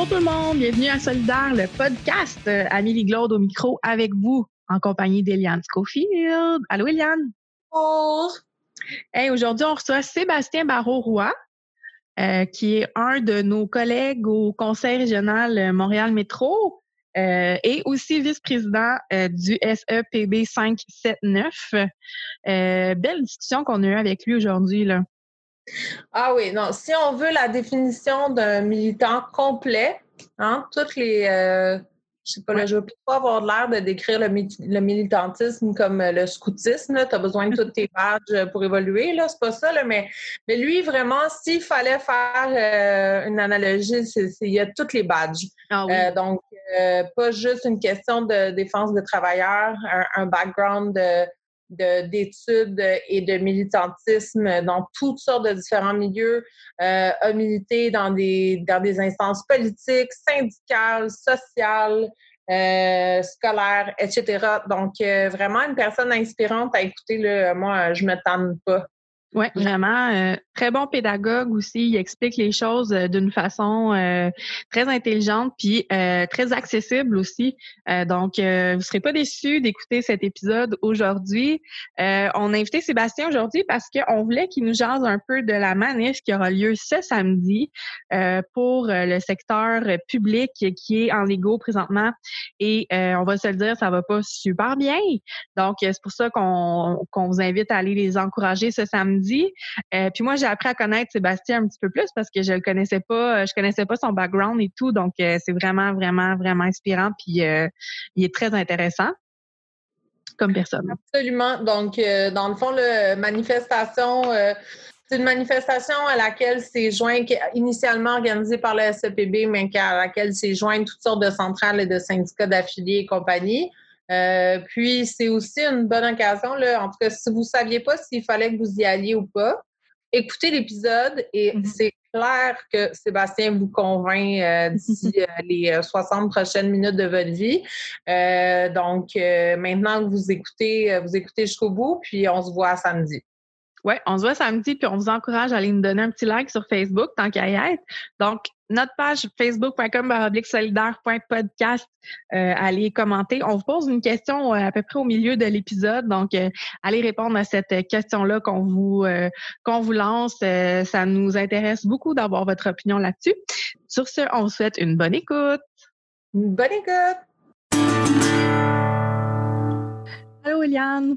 Bonjour tout le monde, bienvenue à Solidaire, le podcast. Euh, Amélie Glaude au micro avec vous, en compagnie d'Eliane Schofield. Allô Eliane? Bonjour! Hey, aujourd'hui, on reçoit Sébastien Barreau-Roy, euh, qui est un de nos collègues au Conseil régional Montréal Métro euh, et aussi vice-président euh, du SEPB 579. Euh, belle discussion qu'on a eue avec lui aujourd'hui. là. Ah oui, non, si on veut la définition d'un militant complet, hein, toutes les. euh, je sais pas, là, je veux pas avoir l'air de décrire le, mi- le militantisme comme euh, le scoutisme. Tu as besoin de tous tes badges pour évoluer, là, c'est pas ça, là, mais, mais lui, vraiment, s'il fallait faire euh, une analogie, il y a tous les badges. Ah Euh, donc, euh, pas juste une question de défense des travailleurs, un, un background de- d'études et de militantisme dans toutes sortes de différents milieux, euh, a milité dans des, dans des instances politiques, syndicales, sociales, euh, scolaires, etc. Donc, euh, vraiment une personne inspirante à écouter. Là, moi, je me tanne pas. Oui, vraiment. euh, très bon pédagogue aussi. Il explique les choses euh, d'une façon euh, très intelligente puis euh, très accessible aussi. Euh, donc, euh, vous ne serez pas déçus d'écouter cet épisode aujourd'hui. Euh, on a invité Sébastien aujourd'hui parce qu'on voulait qu'il nous jase un peu de la manif qui aura lieu ce samedi euh, pour le secteur public qui est en égo présentement. Et euh, on va se le dire, ça va pas super bien. Donc, c'est pour ça qu'on qu'on vous invite à aller les encourager ce samedi. Euh, puis moi, j'ai appris à connaître Sébastien un petit peu plus parce que je le connaissais pas, euh, je connaissais pas son background et tout. Donc, euh, c'est vraiment, vraiment, vraiment inspirant. Puis il est très intéressant comme personne. Absolument. Donc, dans le fond, le manifestation, c'est une manifestation à laquelle s'est joint, initialement organisée par le SEPB, mais à laquelle s'est joint toutes sortes de centrales et de syndicats d'affiliés et compagnie. Euh, puis, c'est aussi une bonne occasion, là, en tout cas, si vous ne saviez pas s'il fallait que vous y alliez ou pas, écoutez l'épisode et Mhm. c'est clair que Sébastien vous convainc euh, d'ici euh, les euh, 60 prochaines minutes de votre vie. Euh, donc, euh, maintenant que vous écoutez, vous écoutez jusqu'au bout, puis on se voit samedi. Ouais, on se voit samedi, puis on vous encourage à aller nous donner un petit like sur Facebook, tant qu'à y être. Donc, notre page facebook.com solidaire.podcast, euh, allez commenter. On vous pose une question euh, à peu près au milieu de l'épisode, donc euh, allez répondre à cette question-là qu'on vous euh, qu'on vous lance. Euh, ça nous intéresse beaucoup d'avoir votre opinion là-dessus. Sur ce, on vous souhaite une bonne écoute. Bonne écoute! Allô, Eliane?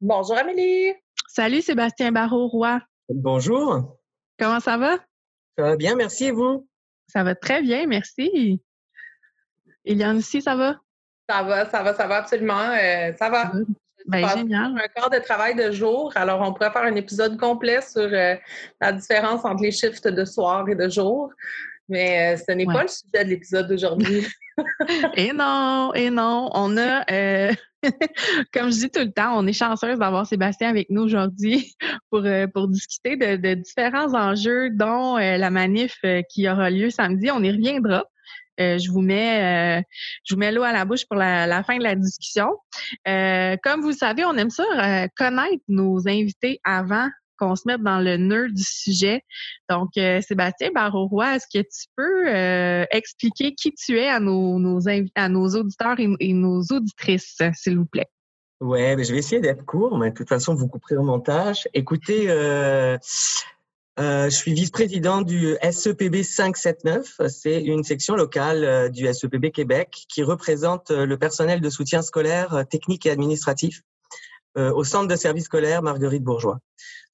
Bonjour Amélie! Salut, Sébastien Barreau-Roy. Bonjour, Comment ça va? ça va bien, merci et vous? Ça va très bien, merci. Eliane aussi, ça va? Ça va, ça va, ça va absolument. euh, ça va. Ben, passe génial. un quart de travail de jour, alors on pourrait faire un épisode complet sur euh, la différence entre les shifts de soir et de jour. Mais euh, ce n'est Ouais. pas le sujet de l'épisode d'aujourd'hui. Et non, et non. On a, euh, comme je dis tout le temps, on est chanceuse d'avoir Sébastien avec nous aujourd'hui pour, euh, pour discuter de, de différents enjeux, dont euh, la manif euh, qui aura lieu samedi. On y reviendra. Je vous mets, je vous mets l'eau à la bouche pour la, la fin de la discussion. Comme vous le savez, on aime ça connaître nos invités avant qu'on se mette dans le nœud du sujet. Donc, euh, Sébastien Barreau-Roy, est-ce que tu peux euh, expliquer qui tu es à nos, nos, à nos auditeurs et, nos auditrices, s'il vous plaît? Ouais, mais je vais essayer d'être court, mais de toute façon, vous couperez au montage. Écoutez, euh, je suis vice-président du E SEPB 579. C'est une section locale du SEPB Québec qui représente le personnel de soutien scolaire, technique et administratif au centre de service scolaire Marguerite Bourgeois.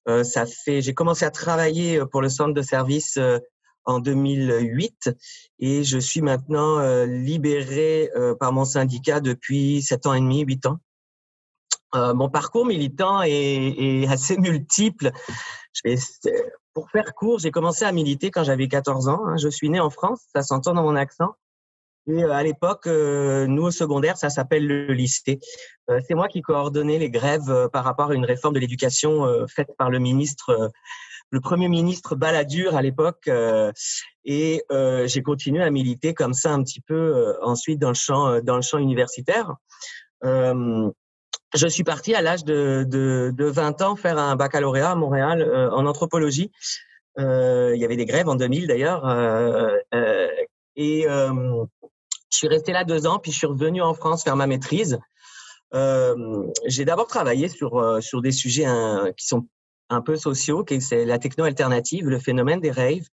Euh, ça fait, j'ai commencé à travailler euh, pour le centre de service euh, en 2008 et je suis maintenant euh, libéré euh, par mon syndicat depuis sept ans et demi, huit ans. Euh, mon parcours militant est, est assez multiple. Je vais, pour faire court, j'ai commencé à militer quand j'avais 14 ans. hein. Je suis né en France, ça s'entend dans mon accent. Et euh, à l'époque, euh, nous au secondaire, ça s'appelle le lycée. Euh, c'est moi qui coordonnais les grèves par rapport à une réforme de l'éducation faite par le ministre, le premier ministre Balladur à l'époque. et j'ai continué à militer comme ça un petit peu ensuite dans le champ, dans le champ universitaire. Je suis parti à l'âge de, de, de 20 ans faire un baccalauréat à Montréal en anthropologie. Il y avait des grèves en 2000 d'ailleurs Et je suis resté là deux ans, puis je suis revenu en France faire ma maîtrise. j'ai d'abord travaillé sur, sur des sujets qui sont un peu sociaux, qui c'est la techno alternative, le phénomène des raves.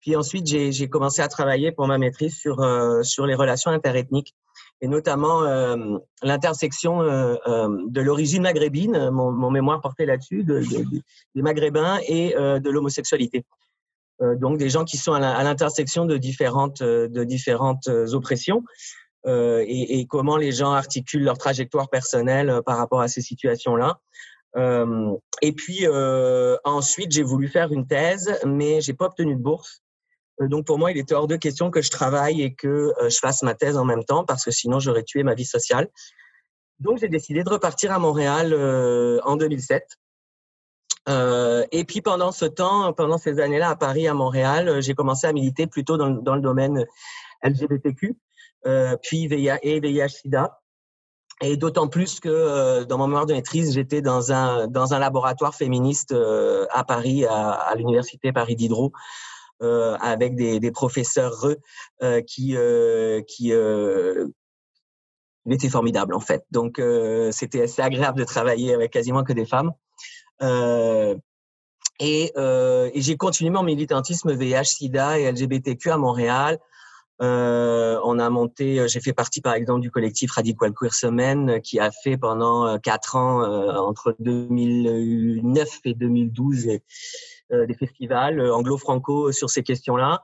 Puis ensuite, j'ai commencé à travailler pour ma maîtrise sur, sur les relations interethniques et notamment euh, l'intersection euh, euh, de l'origine maghrébine, mon, mon, mémoire portait là-dessus, de, des Maghrébins et de l'homosexualité. Donc des gens qui sont à l'intersection de différentes, de différentes oppressions et, comment les gens articulent leur trajectoire personnelle par rapport à ces situations-là. et puis ensuite, j'ai voulu faire une thèse, mais j'ai pas obtenu de bourse. Euh, donc pour moi, il était hors de question que je travaille et que euh, je fasse ma thèse en même temps parce que sinon j'aurais tué ma vie sociale. Donc j'ai décidé de repartir à Montréal euh, en 2007. Et puis pendant ce temps, pendant ces années-là à Paris, à Montréal, j'ai commencé à militer plutôt dans, le domaine LGBTQ, puis VIH et VIH/SIDA. Et d'autant plus que dans mon mémoire de maîtrise, j'étais dans un dans un laboratoire féministe à Paris, à, l'université Paris Diderot, euh, avec des, professeurs euh, qui euh, qui étaient formidables en fait. Donc c'était assez agréable de travailler avec quasiment que des femmes. Et, et j'ai continué mon militantisme VIH/SIDA et LGBTQ à Montréal. Euh, on a monté, j'ai fait partie par exemple du collectif Radical Queer Semaine qui a fait pendant quatre ans, entre 2009 et 2012, euh, des festivals euh, anglo-franco sur ces questions-là.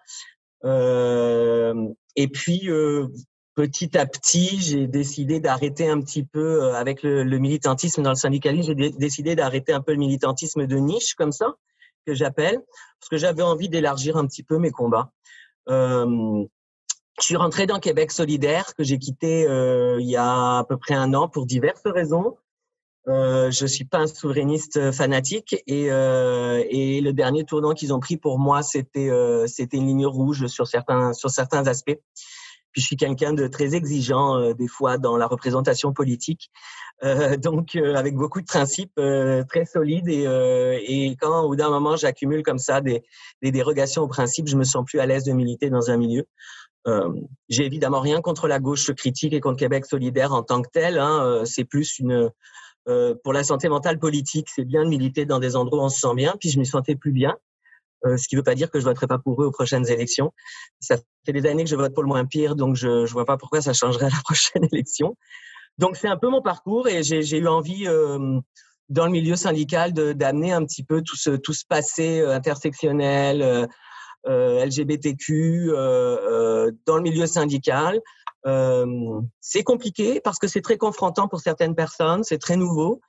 Euh, et puis, petit à petit, j'ai décidé d'arrêter un petit peu avec le, militantisme dans le syndicalisme. J'ai décidé d'arrêter un peu le militantisme de niche comme ça, que j'appelle, parce que j'avais envie d'élargir un petit peu mes combats. Euh, je suis rentré dans Québec solidaire que j'ai quitté euh, il y a à peu près un an pour diverses raisons. Euh, je suis pas un souverainiste fanatique et, euh, et le dernier tournant qu'ils ont pris pour moi c'était euh, c'était une ligne rouge sur certains sur certains aspects. Puis je suis quelqu'un de très exigeant euh, des fois dans la représentation politique, euh, donc avec beaucoup de principes très solides et, et quand au bout d'un moment j'accumule comme ça des, des dérogations aux principes, je me sens plus à l'aise de militer dans un milieu. Euh, j'ai évidemment rien contre la gauche critique et contre Québec solidaire en tant que tel. Hein, c'est plus une euh, pour la santé mentale politique, c'est bien de militer dans des endroits où on se sent bien, puis je m'y sentais plus bien. Euh, ce qui ne veut pas dire que je voterai pas pour eux aux prochaines élections. Ça fait des années que je vote pour le moins pire, donc je ne vois pas pourquoi ça changerait à la prochaine élection. Donc c'est un peu mon parcours et j'ai eu envie euh, dans le milieu syndical d'amener un petit peu tout ce, tout ce passé euh, intersectionnel, euh, euh LGBTQ dans le milieu syndical euh, c'est compliqué parce que c'est très confrontant pour certaines personnes, c'est très nouveau.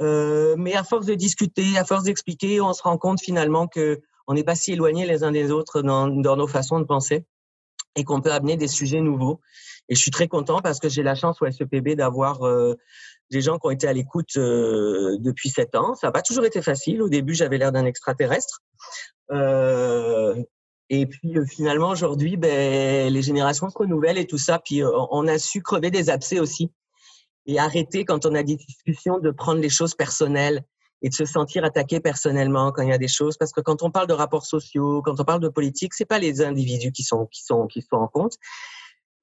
Euh, mais à force de discuter, à force d'expliquer, on se rend compte finalement que on n'est pas si éloignés les uns des autres dans, dans nos façons de penser et qu'on peut amener des sujets nouveaux. Et je suis très content parce que j'ai la chance au SEPB d'avoir euh, des gens qui ont été à l'écoute euh, depuis sept ans. Ça n'a pas toujours été facile. Au début, j'avais l'air d'un extraterrestre. Euh, et puis euh, finalement aujourd'hui, ben, les générations se renouvellent et tout ça. Puis euh, on a su crever des abcès aussi et arrêter quand on a des discussions de prendre les choses personnelles et de se sentir attaqué personnellement quand il y a des choses. Parce que quand on parle de rapports sociaux, quand on parle de politique, c'est pas les individus qui sont qui sont qui sont en compte.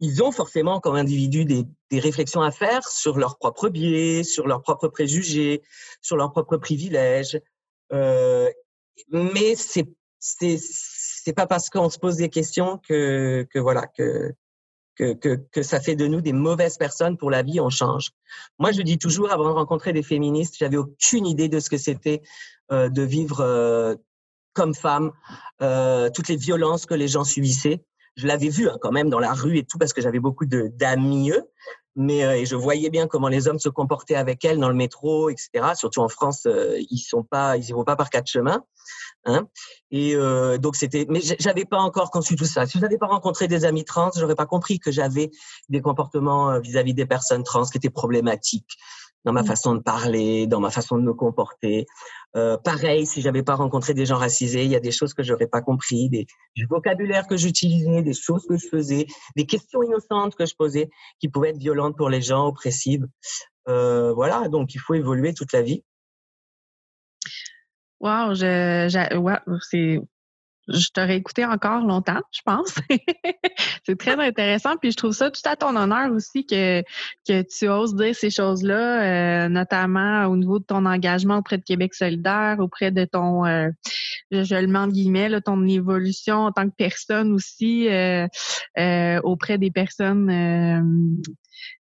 Ils ont forcément comme individus des, des réflexions à faire sur leurs propres biais, sur leurs propres préjugés, sur leurs propres privilèges. Euh, mais c'est c'est pas parce qu'on se pose des questions que, que voilà que, que, que, que, ça fait de nous des mauvaises personnes pour la vie, on change. Moi, je dis toujours, avant de rencontrer des féministes, j'avais aucune idée de ce que c'était euh, de vivre euh, comme femme, euh, toutes les violences que les gens subissaient. Je l'avais vu hein, quand même dans la rue et tout, parce que j'avais beaucoup d'amis eux, mais euh, et je voyais bien comment les hommes se comportaient avec elles dans le métro, etc. Surtout en France, euh, ils sont pas, ils y vont pas par quatre chemins. Hein et euh, donc c'était, mais j'avais pas encore conçu tout ça. Si je n'avais pas rencontré des amis trans, j'aurais pas compris que j'avais des comportements euh, vis-à-vis des personnes trans qui étaient problématiques dans ma mmh. façon de parler, dans ma façon de me comporter. Euh, pareil, si j'avais pas rencontré des gens racisés, il y a des choses que j'aurais pas compris, des, du vocabulaire que j'utilisais, des choses que je faisais, des questions innocentes que je posais qui pouvaient être violentes pour les gens, oppressives. Euh, voilà, donc il faut évoluer toute la vie. Wow, je, c'est je t'aurais écouté encore longtemps, je pense. c'est très intéressant. Puis je trouve ça tout à ton honneur aussi que, que tu oses dire ces choses-là, euh, notamment au niveau de ton engagement auprès de Québec solidaire, auprès de ton, euh, je, le mets en guillemets, là, ton évolution en tant que personne aussi, euh, auprès des personnes,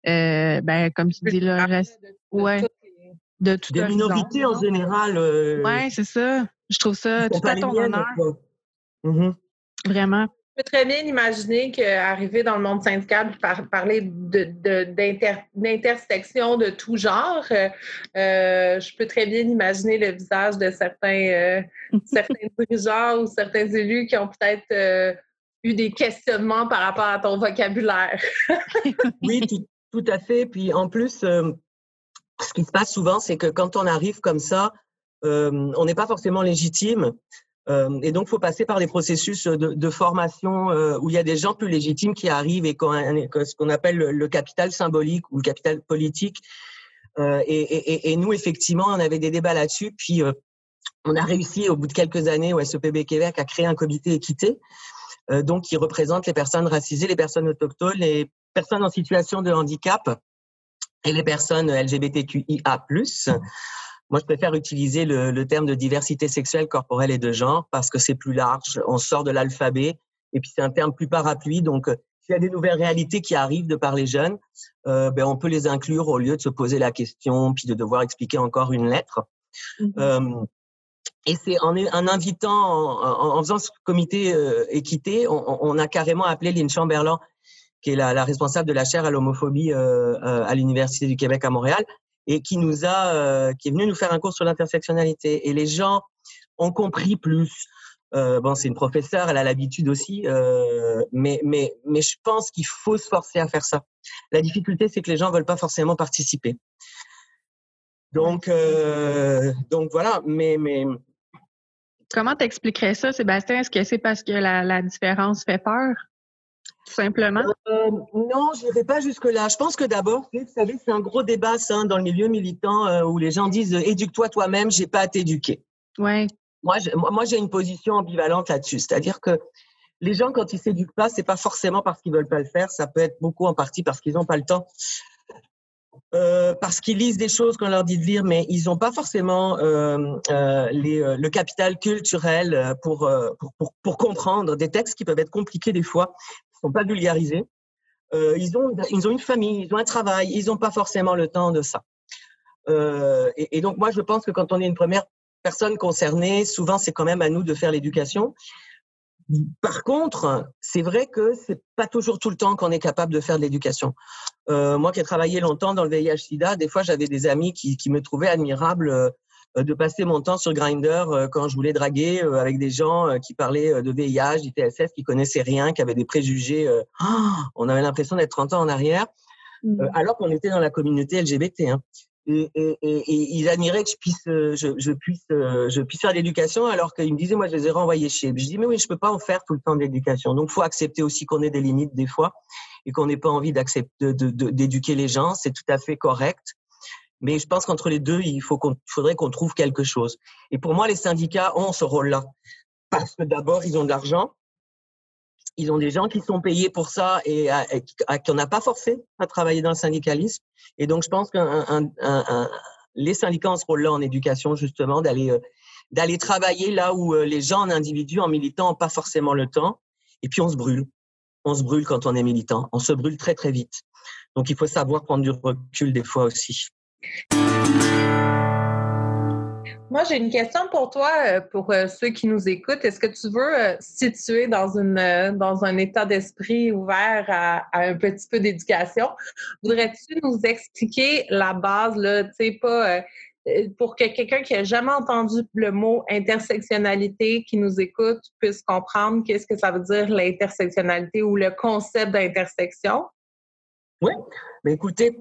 ben, comme tu dis, le reste. Ouais. De Des minorités en général. oui, c'est ça. Je trouve ça tout à ton honneur. Mm-hmm. Vraiment. Je peux très bien imaginer qu'arriver dans le monde syndical, par, parler d'intersection de, de, tout genre, euh, euh, je peux très bien imaginer le visage de certains, euh, certains dirigeants ou certains élus qui ont peut-être eu des questionnements par rapport à ton vocabulaire. oui, tout, tout, à fait. Puis en plus, ce qui se passe souvent, c'est que quand on arrive comme ça, on n'est pas forcément légitime. Euh, et donc, faut passer par des processus de, formation euh, où il y a des gens plus légitimes qui arrivent et ce qu'on appelle le, capital symbolique ou le capital politique. Euh, et, nous, effectivement, on avait des débats là-dessus. Puis, on a réussi, au bout de quelques années, au SEPB Québec, à créer un comité équité, donc qui représente les personnes racisées, les personnes autochtones, les personnes en situation de handicap et les personnes LGBTQIA+. Moi, je préfère utiliser le, terme de diversité sexuelle, corporelle et de genre parce que c'est plus large. On sort de l'alphabet et puis c'est un terme plus parapluie. Donc, euh, s'il y a des nouvelles réalités qui arrivent de par les jeunes, euh, ben, on peut les inclure au lieu de se poser la question puis de devoir expliquer encore une lettre. Mm-hmm. Euh, et c'est en, en, invitant, en, en, faisant ce comité euh, équité, on, on, a carrément appelé Lynn Chamberlain, qui est la, responsable de la chaire à l'homophobie euh, à l'Université du Québec à Montréal, et qui nous a, euh, qui est venu nous faire un cours sur l'intersectionnalité. Et les gens ont compris plus. Euh, bon, c'est une professeure, elle a l'habitude aussi, euh, mais, mais, mais je pense qu'il faut se forcer à faire ça. La difficulté, c'est que les gens veulent pas forcément participer. Donc, euh, donc voilà, mais, mais. Comment t'expliquerais ça, Sébastien? Est-ce que c'est parce que la différence fait peur? Tout simplement? Euh, non, je n'irai pas jusque-là. Je pense que d'abord, vous savez, c'est un gros débat ça, dans le milieu militant euh, où les gens disent éduque-toi toi-même, j'ai pas à t'éduquer. Ouais. Moi, moi, j'ai une position ambivalente là-dessus. C'est-à-dire que les gens, quand ils s'éduquent pas, c'est pas forcément parce qu'ils veulent pas le faire. Ça peut être beaucoup en partie parce qu'ils n'ont pas le temps. Euh, parce qu'ils lisent des choses qu'on leur dit de lire, mais ils n'ont pas forcément euh, euh, les, euh, le capital culturel pour, pour, pour, pour, comprendre des textes qui peuvent être compliqués des fois sont pas vulgarisés. Euh, ils, ont, ils ont une famille, ils ont un travail, ils n'ont pas forcément le temps de ça. Euh, et, donc, moi, je pense que quand on est une première personne concernée, souvent, c'est quand même à nous de faire l'éducation. Par contre, c'est vrai que c'est pas toujours tout le temps qu'on est capable de faire de l'éducation. Euh, moi qui ai travaillé longtemps dans le VIH/SIDA, des fois j'avais des amis qui, qui me trouvaient admirable de passer mon temps sur Grinder euh, quand je voulais draguer euh, avec des gens qui parlaient de VIH, d'ITSS, qui connaissaient rien, qui avaient des préjugés. on avait l'impression d'être 30 ans en arrière, mmh. alors qu'on était dans la communauté LGBT. Hein. Et, et, et, ils admiraient que je puisse, je, je puisse, je puisse faire l'éducation, alors qu'ils me disaient, moi, je les ai renvoyés chez. Je dis, mais oui, je peux pas en faire tout le temps de l'éducation. Donc, faut accepter aussi qu'on ait des limites des fois et qu'on n'ait pas envie d'accepter, d'éduquer les gens. C'est tout à fait correct. Mais je pense qu'entre les deux, il faut qu'on, faudrait qu'on trouve quelque chose. Et pour moi, les syndicats ont ce rôle-là. Parce que d'abord, ils ont de l'argent. Ils ont des gens qui sont payés pour ça et à, qu'on n'a pas forcé à travailler dans le syndicalisme. Et donc, je pense que les syndicats ont ce rôle-là en éducation, justement, d'aller, euh, d'aller travailler là où euh, les gens en individu, en militant, n'ont pas forcément le temps. Et puis, on se brûle. On se brûle quand on est militant. On se brûle très, très vite. Donc, il faut savoir prendre du recul des fois aussi. Moi, j'ai une question pour toi, euh, pour euh, ceux qui nous écoutent. Est-ce que tu veux euh, situer dans, une, dans un état d'esprit ouvert à, un petit peu d'éducation? Voudrais-tu nous expliquer la base, tu sais, pas pour que quelqu'un qui n'a jamais entendu le mot intersectionnalité qui nous écoute puisse comprendre qu'est-ce que ça veut dire l'intersectionnalité ou le concept d'intersection? Oui, mais écoutez,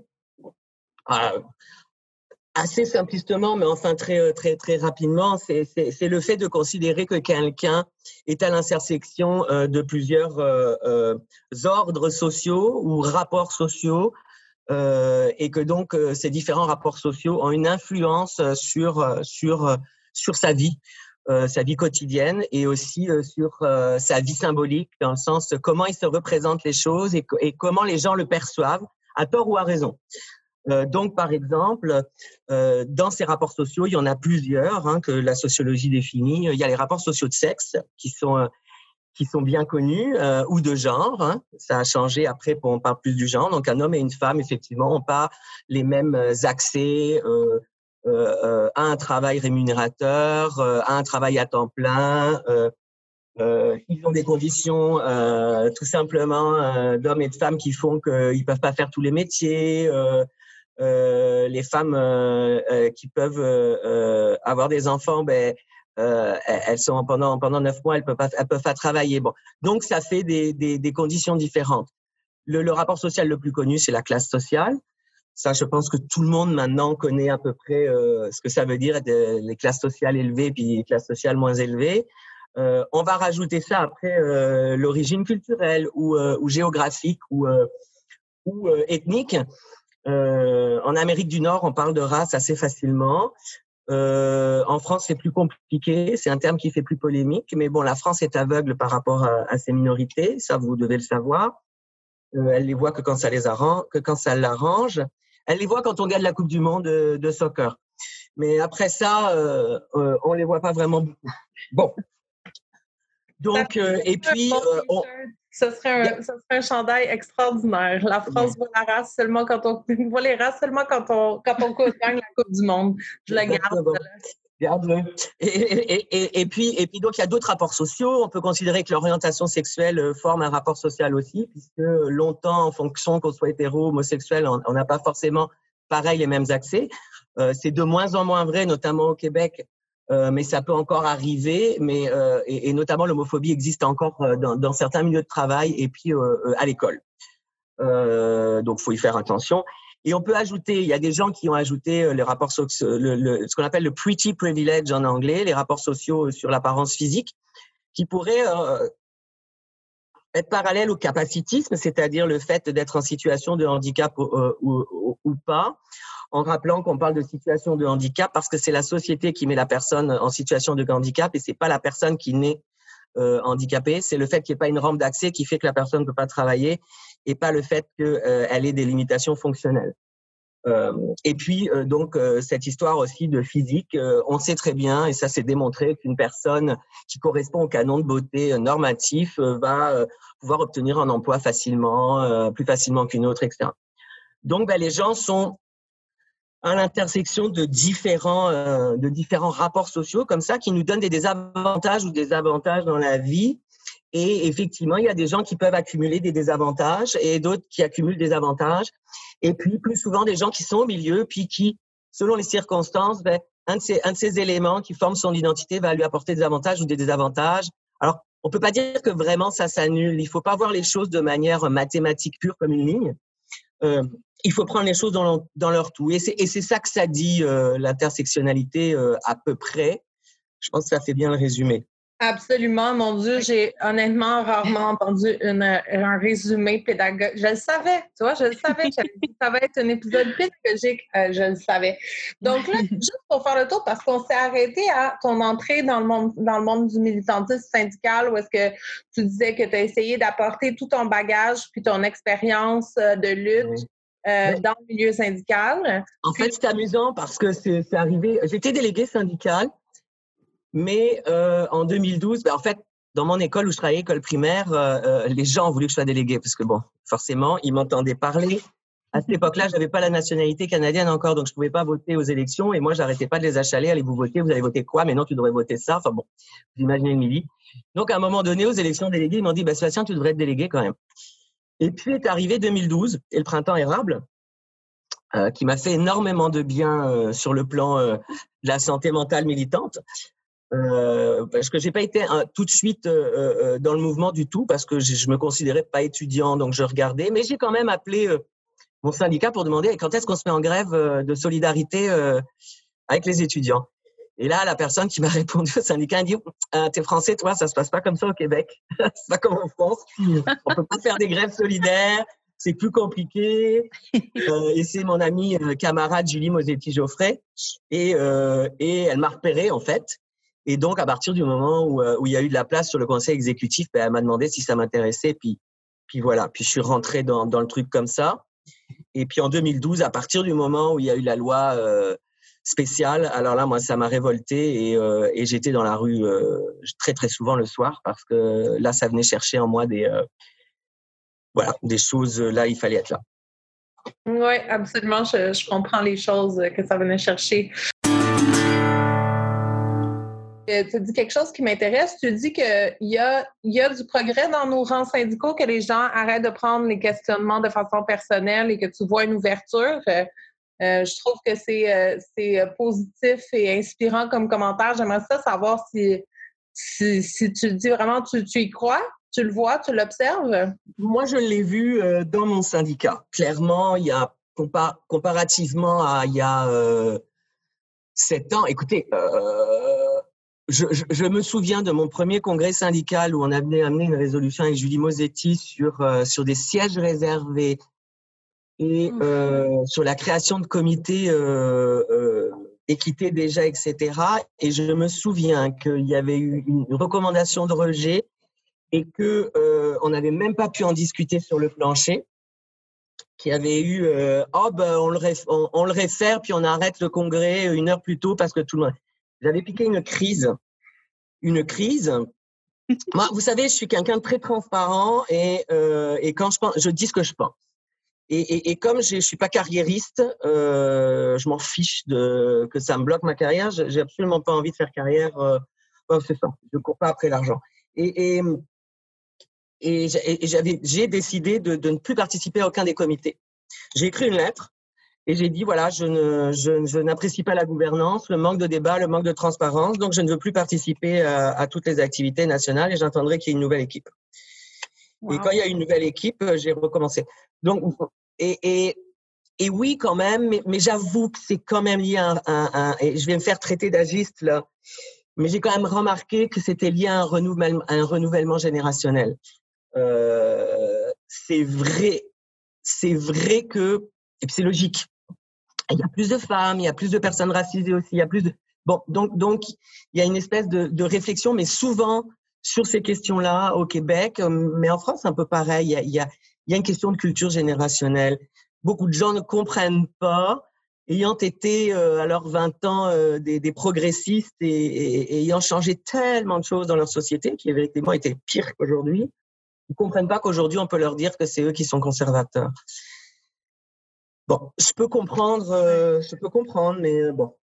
assez simplistement, mais enfin très, euh, très, très rapidement, c'est le fait de considérer que quelqu'un est à l'intersection euh, de plusieurs euh, ordres sociaux ou rapports sociaux et que donc ces différents rapports sociaux ont une influence sur, sur, sur sa vie. sa vie quotidienne et aussi sur sa vie symbolique, dans le sens de comment il se représente les choses et, comment les gens le perçoivent, à tort ou à raison. Donc, par exemple, dans ces rapports sociaux, il y en a plusieurs hein, que la sociologie définit. Il y a les rapports sociaux de sexe qui sont qui sont bien connus euh, ou de genre. Hein. Ça a changé après, on parle plus du genre. Donc un homme et une femme, effectivement, n'ont pas les mêmes euh, accès euh, euh, à un travail rémunérateur, à un travail à temps plein. ils ont des conditions tout simplement d'hommes et de femmes qui font qu'ils peuvent pas faire tous les métiers. Les femmes qui peuvent avoir des enfants, ben, euh, elles sont pendant pendant neuf mois, elles peuvent pas elles peuvent pas travailler. Bon, donc ça fait des, des, des conditions différentes. Le, le, rapport social le plus connu, c'est la classe sociale. Ça, je pense que tout le monde maintenant connaît à peu près euh, ce que ça veut dire les classes sociales élevées puis les classes sociales moins élevées. Euh, on va rajouter ça après euh, l'origine culturelle ou, euh, ou géographique ou, ou ethnique. En Amérique du Nord, on parle de race assez facilement. Euh, en France, c'est plus compliqué. C'est un terme qui fait plus polémique. Mais bon, la France est aveugle par rapport à, à ces minorités. Ça, vous devez le savoir. Euh, elle les voit que quand ça les arrange, que quand ça l'arrange. Elle les voit quand on gagne la Coupe du Monde de, soccer. Mais après ça, euh, euh on les voit pas vraiment. Bon. Donc, euh, et puis, euh, on, ce serait, un, serait un chandail extraordinaire. La France voit la race seulement quand on voit les races seulement quand on quand on gagne la Coupe du Monde. Je la garde. Garde-le. Et, et, et, et, puis, et puis, donc, il y a d'autres rapports sociaux. On peut considérer que l'orientation sexuelle euh, forme un rapport social aussi, puisque longtemps, en fonction qu'on soit hétéro, homosexuel, on n'a pas forcément pareil les mêmes accès. Euh, c'est de moins en moins vrai, notamment au Québec, euh, mais ça peut encore arriver. Mais euh, et, et, notamment l'homophobie existe encore euh, dans, dans, certains milieux de travail et puis euh, à l'école. donc, faut y faire attention. Et on peut ajouter, il y a des gens qui ont ajouté les rapports sociaux, le, le, ce qu'on appelle le pretty privilege en anglais, les rapports sociaux sur l'apparence physique, qui pourraient être parallèles au capacitisme, c'est-à-dire le fait d'être en situation de handicap ou, ou pas, en rappelant qu'on parle de situation de handicap parce que c'est la société qui met la personne en situation de handicap et c'est pas la personne qui naît euh, handicapée, c'est le fait qu'il n'y ait pas une rampe d'accès qui fait que la personne ne peut pas travailler et pas le fait qu'elle euh, ait des limitations fonctionnelles. Euh, et puis euh, donc euh, cette histoire aussi de physique, euh, on sait très bien et ça c'est démontré qu'une personne qui correspond au canon de beauté normatif va pouvoir obtenir un emploi facilement, plus facilement qu'une autre, etc. Donc ben, les gens sont à l'intersection de différents, euh, de différents rapports sociaux comme ça qui nous donnent des désavantages ou des avantages dans la vie. Et effectivement, il y a des gens qui peuvent accumuler des désavantages et d'autres qui accumulent des avantages. Et puis, plus souvent, des gens qui sont au milieu, puis qui, selon les circonstances, ben, un, de ces, un de ces éléments qui forment son identité va lui apporter des avantages ou des désavantages. Alors, on peut pas dire que vraiment ça s'annule. Il faut pas voir les choses de manière mathématique pure comme une ligne. Euh, il faut prendre les choses dans, dans leur tout. Et c'est ça que ça dit, euh, l'intersectionnalité, euh, à peu près. Je pense que ça fait bien le résumé. Absolument, mon Dieu, j'ai honnêtement rarement entendu une, un résumé pédagogique. Je le savais, tu vois, je le savais. ça va être un épisode pédagogique, euh, je le savais. Donc là, juste pour faire le tour, parce qu'on s'est arrêté à ton entrée dans le monde, dans le monde du militantisme syndical, où est-ce que tu disais que tu as essayé d'apporter tout ton bagage puis ton expérience de lutte. Euh, dans le milieu syndical. En fait, c'est amusant parce que c'est arrivé. J'étais déléguée syndicale mais euh, en 2012, ben, en fait, dans mon école où je travaillais, école primaire, euh, les gens ont voulu que je sois déléguée parce que, bon, forcément, ils m'entendaient parler. À cette époque-là, je n'avais pas la nationalité canadienne encore, donc je ne pouvais pas voter aux élections. Et moi, j'arrêtais pas de les achaler. Allez, vous voter, vous allez voter quoi? Mais non, tu devrais voter ça. Enfin bon, vous imaginez une vie. Donc, à un moment donné, aux élections déléguées, ils m'ont dit, bah, Sébastien, tu devrais être délégué quand même. Et puis est arrivé 2012 et le printemps érable, euh, qui m'a fait énormément de bien euh, sur le plan euh, de la santé mentale militante. Euh, parce que j'ai pas été tout de suite euh, euh, dans le mouvement du tout parce que je, je, me considérais pas étudiant donc je regardais mais j'ai quand même appelé mon syndicat pour demander quand est-ce qu'on se met en grève de solidarité avec les étudiants? Et là la personne qui m'a répondu au syndicat a dit ah, t'es français toi ça se passe pas comme ça au Québec c'est pas comme en France on peut pas faire des grèves solidaires c'est plus compliqué. Euh, et c'est mon amie euh, camarade Julie Mosetti Geoffrey. Et, euh, et elle m'a repéré, en fait. Et donc, à partir du moment où, où il y a eu de la place sur le conseil exécutif, ben, elle m'a demandé si ça m'intéressait. Puis, puis voilà, puis je suis rentré dans, dans, le truc comme ça. Et puis en 2012, à partir du moment où il y a eu la loi euh, spéciale, alors là, moi, ça m'a révolté et, euh, j'étais dans la rue euh, très très souvent le soir parce que là, ça venait chercher en moi des voilà des choses. Là, il fallait être là. Oui, absolument. Je, comprends les choses que ça venait chercher. Euh, tu dis quelque chose qui m'intéresse. Tu dis qu'il y a, y a du progrès dans nos rangs syndicaux, que les gens arrêtent de prendre les questionnements de façon personnelle et que tu vois une ouverture. Euh, euh, je trouve que c'est, positif et inspirant comme commentaire. J'aimerais ça savoir si, si, tu le dis vraiment, tu, y crois, tu le vois, tu l'observes? Moi, je l'ai vu dans mon syndicat. Clairement, il y a comparativement à il y a sept ans. Écoutez, je, je, me souviens de mon premier congrès syndical où on avait amené une résolution avec Julie Mosetti sur, euh, sur des sièges réservés et mmh. euh, sur la création de comités euh, euh, équité déjà, etc. Et je me souviens qu'il y avait eu une recommandation de rejet et que euh, on n'avait même pas pu en discuter sur le plancher qui avait eu oh ben on le, on, on, le réfère puis on arrête le congrès une heure plus tôt parce que tout le monde j'avais piqué une crise. Une crise. Moi, vous savez, je suis quelqu'un de très transparent et, euh, et quand je pense, je dis ce que je pense. Et, et, et comme je suis pas carriériste, euh, je m'en fiche de que ça me bloque ma carrière. J'ai absolument pas envie de faire carrière. Euh, c'est ça. Je cours pas après l'argent. Et, et, j'ai décidé de, de ne plus participer à aucun des comités. J'ai écrit une lettre et j'ai dit, voilà, je, ne, je, n'apprécie pas la gouvernance, le manque de débat, le manque de transparence, donc je ne veux plus participer à, à toutes les activités nationales et j'attendrai qu'il y ait une nouvelle équipe. Et quand il y a une nouvelle équipe, j'ai recommencé. Donc, et, et, et oui, quand même, mais, mais j'avoue que c'est quand même lié à un, un, et je vais me faire traiter d'agiste là, mais j'ai quand même remarqué que c'était lié à un renouvellement, un renouvellement générationnel. Euh, c'est vrai, c'est vrai que, et puis c'est logique, il y a plus de femmes, il y a plus de personnes racisées aussi, il y a plus de... Bon, donc, donc il y a une espèce de, de réflexion, mais souvent sur ces questions-là au Québec, euh, mais en France, un peu pareil. Il y, a, il, y a, il y a une question de culture générationnelle. Beaucoup de gens ne comprennent pas, ayant été euh, à leurs 20 ans euh, des, des, progressistes et, et, et, ayant changé tellement de choses dans leur société, qui effectivement étaient pires qu'aujourd'hui, ils comprennent pas qu'aujourd'hui on peut leur dire que c'est eux qui sont conservateurs. Bon, je peux comprendre, euh, je peux comprendre, mais bon.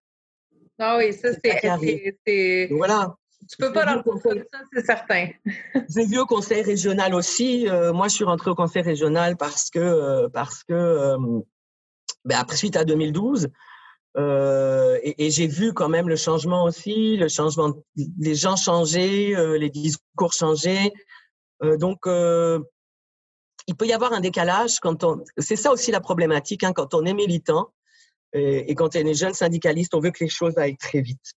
Ah oui, ça c'est. Voilà. Tu peux pas leur conseil... ça, c'est certain. J'ai vu au conseil régional aussi. Euh, moi, je suis rentrée au conseil régional parce que, parce que ben après, suite à 2012, et, et j'ai vu quand même le changement aussi, le changement, les gens changer, les discours changer. donc, il peut y avoir un décalage quand on. C'est ça aussi la problématique hein, quand on est militant et, et, quand on est jeune syndicaliste, on veut que les choses aillent très vite.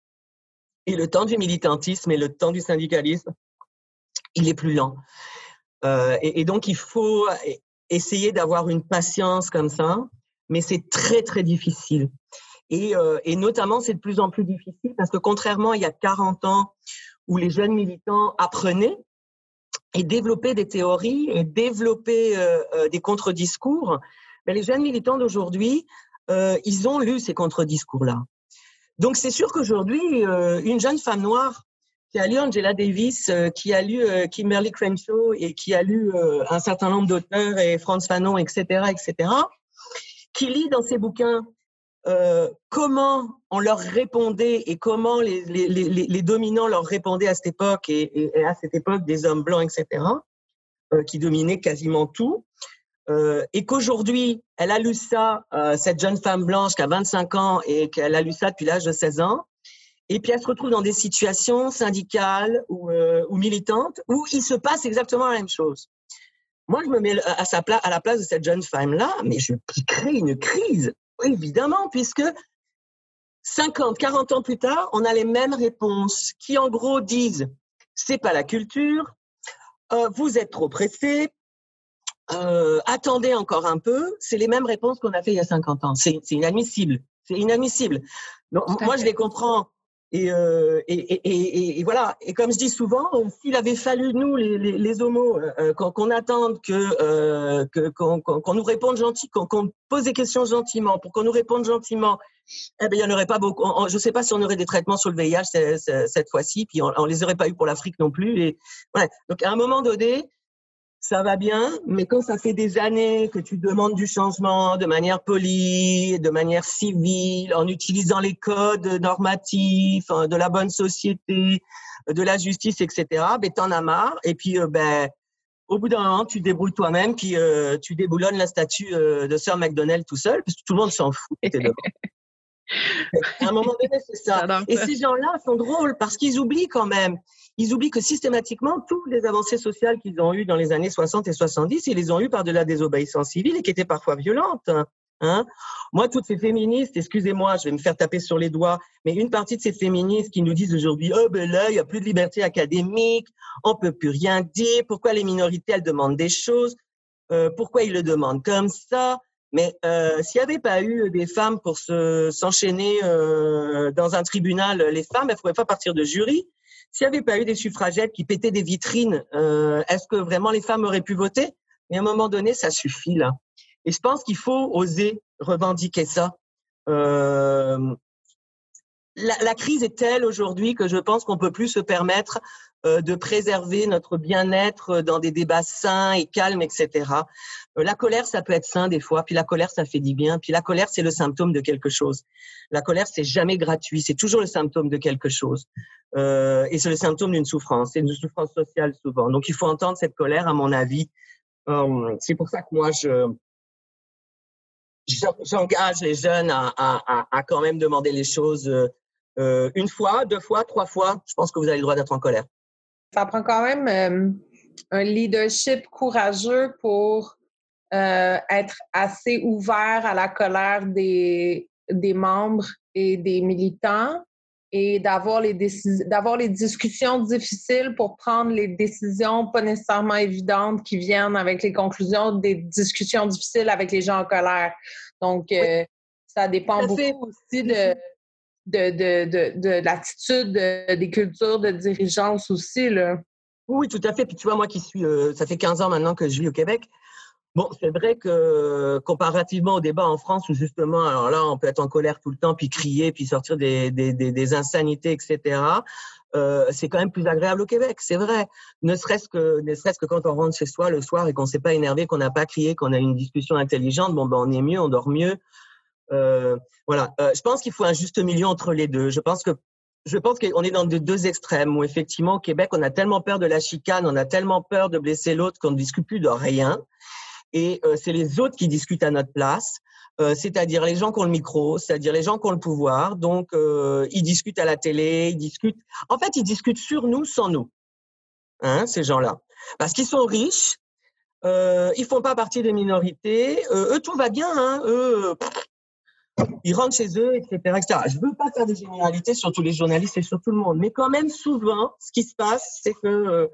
Et le temps du militantisme et le temps du syndicalisme, il est plus lent. Euh, et, donc il faut essayer d'avoir une patience comme ça, mais c'est très très difficile. Et, euh, et notamment, c'est de plus en plus difficile parce que contrairement il y a 40 ans où les jeunes militants apprenaient et développer des théories et développer euh, euh, des contre-discours, mais les jeunes militants d'aujourd'hui, euh, ils ont lu ces contre-discours-là. Donc c'est sûr qu'aujourd'hui, euh, une jeune femme noire qui a lu Angela Davis, euh, qui a lu euh, Kimberly Crenshaw et qui a lu un certain nombre d'auteurs et Franz Fanon, etc., etc., qui lit dans ses bouquins comment on leur répondait et comment les, dominants leur répondaient à cette époque et, à cette époque des hommes blancs, etc., qui dominaient quasiment tout. Euh, et qu'aujourd'hui, elle a lu ça, euh, cette jeune femme blanche qui a 25 ans et qu'elle a lu ça depuis l'âge de 16 ans, et puis elle se retrouve dans des situations syndicales ou, euh, ou militantes où il se passe exactement la même chose. Moi, je me mets à, sa à la place de cette jeune femme-là, mais je crée une crise Évidemment, puisque 50, 40 ans plus tard, on a les mêmes réponses qui, en gros, disent c'est pas la culture, vous êtes trop pressé, euh, attendez encore un peu. C'est les mêmes réponses qu'on a fait il y a 50 ans. C'est inadmissible. C'est inadmissible. Donc, moi, je les comprends. euh, et, et, et, et, voilà. Et comme je dis souvent, s'il avait fallu nous, les, les, les homos, euh, qu'on attende que qu'on nous réponde gentiment, qu'on pose des questions gentiment, pour qu'on nous réponde gentiment, eh bien, il n'y en aurait pas beaucoup. Je ne sais pas si on aurait des traitements sur le VIH cette, fois-ci, puis on, ne les aurait pas eu pour l'Afrique non plus. Et ouais. Donc, à un moment donné, ça va bien, mais quand ça fait des années que tu demandes du changement de manière polie, de manière civile, en utilisant les codes normatifs, hein, de la bonne société, de la justice, etc., ben, en as marre. Et puis, euh, ben, au bout d'un moment, tu débrouilles toi-même, puis euh, tu déboulonnes la statue euh, de Sir McDonald tout seul, parce que tout le monde s'en fout. à un moment donné, c'est ça. Et ces gens-là sont drôles parce qu'ils oublient quand même ils oublient que systématiquement, toutes les avancées sociales qu'ils ont eues dans les années 60 et 70, ils les ont eues par de la désobéissance civile et qui étaient parfois violentes. Hein Moi, toutes ces féministes, excusez-moi, je vais me faire taper sur les doigts, mais une partie de ces féministes qui nous disent aujourd'hui, oh ben là, il n'y a plus de liberté académique, on peut plus rien dire, pourquoi les minorités, elles demandent des choses, euh, pourquoi ils le demandent comme ça? Mais euh, s'il n'y avait pas eu des femmes pour s'enchaîner euh, dans un tribunal, les femmes, elles ne pourraient pas partir de jury. S'il n'y avait pas eu des suffragettes qui pétaient des vitrines, euh, est-ce que vraiment les femmes auraient pu voter? Mais à un moment donné, ça suffit là. Et je pense qu'il faut oser revendiquer ça. Euh, la, la, crise est telle aujourd'hui que je pense qu'on peut plus se permettre de préserver notre bien-être dans des débats sains et calmes, etc. Euh, la colère, ça peut être sain des fois, puis la colère, ça fait du bien, puis la colère, c'est le symptôme de quelque chose. La colère, c'est jamais gratuit, c'est toujours le symptôme de quelque chose. Euh, et c'est le symptôme d'une souffrance, c'est une souffrance sociale souvent. Donc, il faut entendre cette colère, à mon avis. Euh, c'est pour ça que moi, je j'engage les jeunes à, quand même demander les choses euh, une fois, deux fois, trois fois, je pense que vous avez le droit d'être en colère. Ça prend quand même euh, un leadership courageux pour euh, être assez ouvert à la colère des, des membres et des militants et d'avoir les, d'avoir les discussions difficiles pour prendre les décisions pas nécessairement évidentes qui viennent avec les conclusions des discussions difficiles avec les gens en colère. Donc, ça dépend beaucoup aussi de, de, de, de, de l'attitude des cultures de dirigeance aussi. Là. Oui, tout à fait. Puis tu vois, moi qui suis, euh, ça fait 15 ans maintenant que je vis au Québec. Bon, c'est vrai que comparativement au débat en France où justement, alors là, on peut être en colère tout le temps, puis crier, puis sortir des, des, des, des insanités, etc. Euh, c'est quand même plus agréable au Québec, c'est vrai. Ne serait-ce que, ne serait-ce que quand on rentre chez soi le soir et qu'on s'est pas énervé, qu'on n'a pas crié, qu'on a une discussion intelligente, bon ben on est mieux, on dort mieux. Euh, voilà. Euh, je pense qu'il faut un juste milieu entre les deux. Je pense que je pense qu'on est dans deux extrêmes où effectivement au Québec on a tellement peur de la chicane, on a tellement peur de blesser l'autre qu'on ne discute plus de rien. Et euh, c'est les autres qui discutent à notre place. Euh, c'est-à-dire les gens qui ont le micro, c'est-à-dire les gens qui ont le pouvoir. Donc, euh, ils discutent à la télé, ils discutent. En fait, ils discutent sur nous, sans nous. Hein, ces gens-là, parce qu'ils sont riches, euh, ils font pas partie des minorités. eux, tout va bien. Hein, eux, ils rentrent chez eux, etc., etc. Je veux pas faire des généralités sur tous les journalistes et sur tout le monde, mais quand même souvent, ce qui se passe, c'est que euh,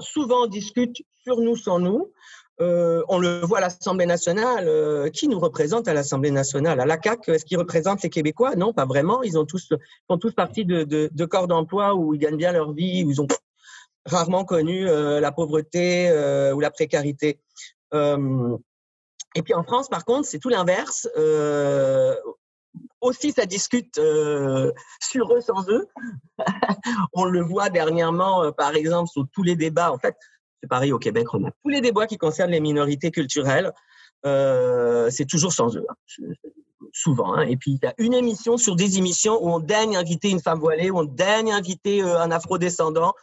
souvent on discute sur nous sans nous. Euh, on le voit à l'Assemblée nationale. Euh, qui nous représente à l'Assemblée nationale? À la CAC, est-ce qu'ils représentent les Québécois? Non, pas vraiment. Ils ont tous font tous partie de, de, de corps d'emploi où ils gagnent bien leur vie, où ils ont rarement connu euh, la pauvreté euh, ou la précarité. Euh, et puis en France, par contre, c'est tout l'inverse. Euh, aussi, ça discute euh, sur eux sans eux. on le voit dernièrement, euh, par exemple, sur tous les débats. En fait, c'est pareil au Québec, on a tous les débats qui concernent les minorités culturelles. Euh, c'est toujours sans eux, hein. souvent. Hein. Et puis, il y a une émission sur des émissions où on daigne inviter une femme voilée, où on daigne inviter euh, un afrodescendant.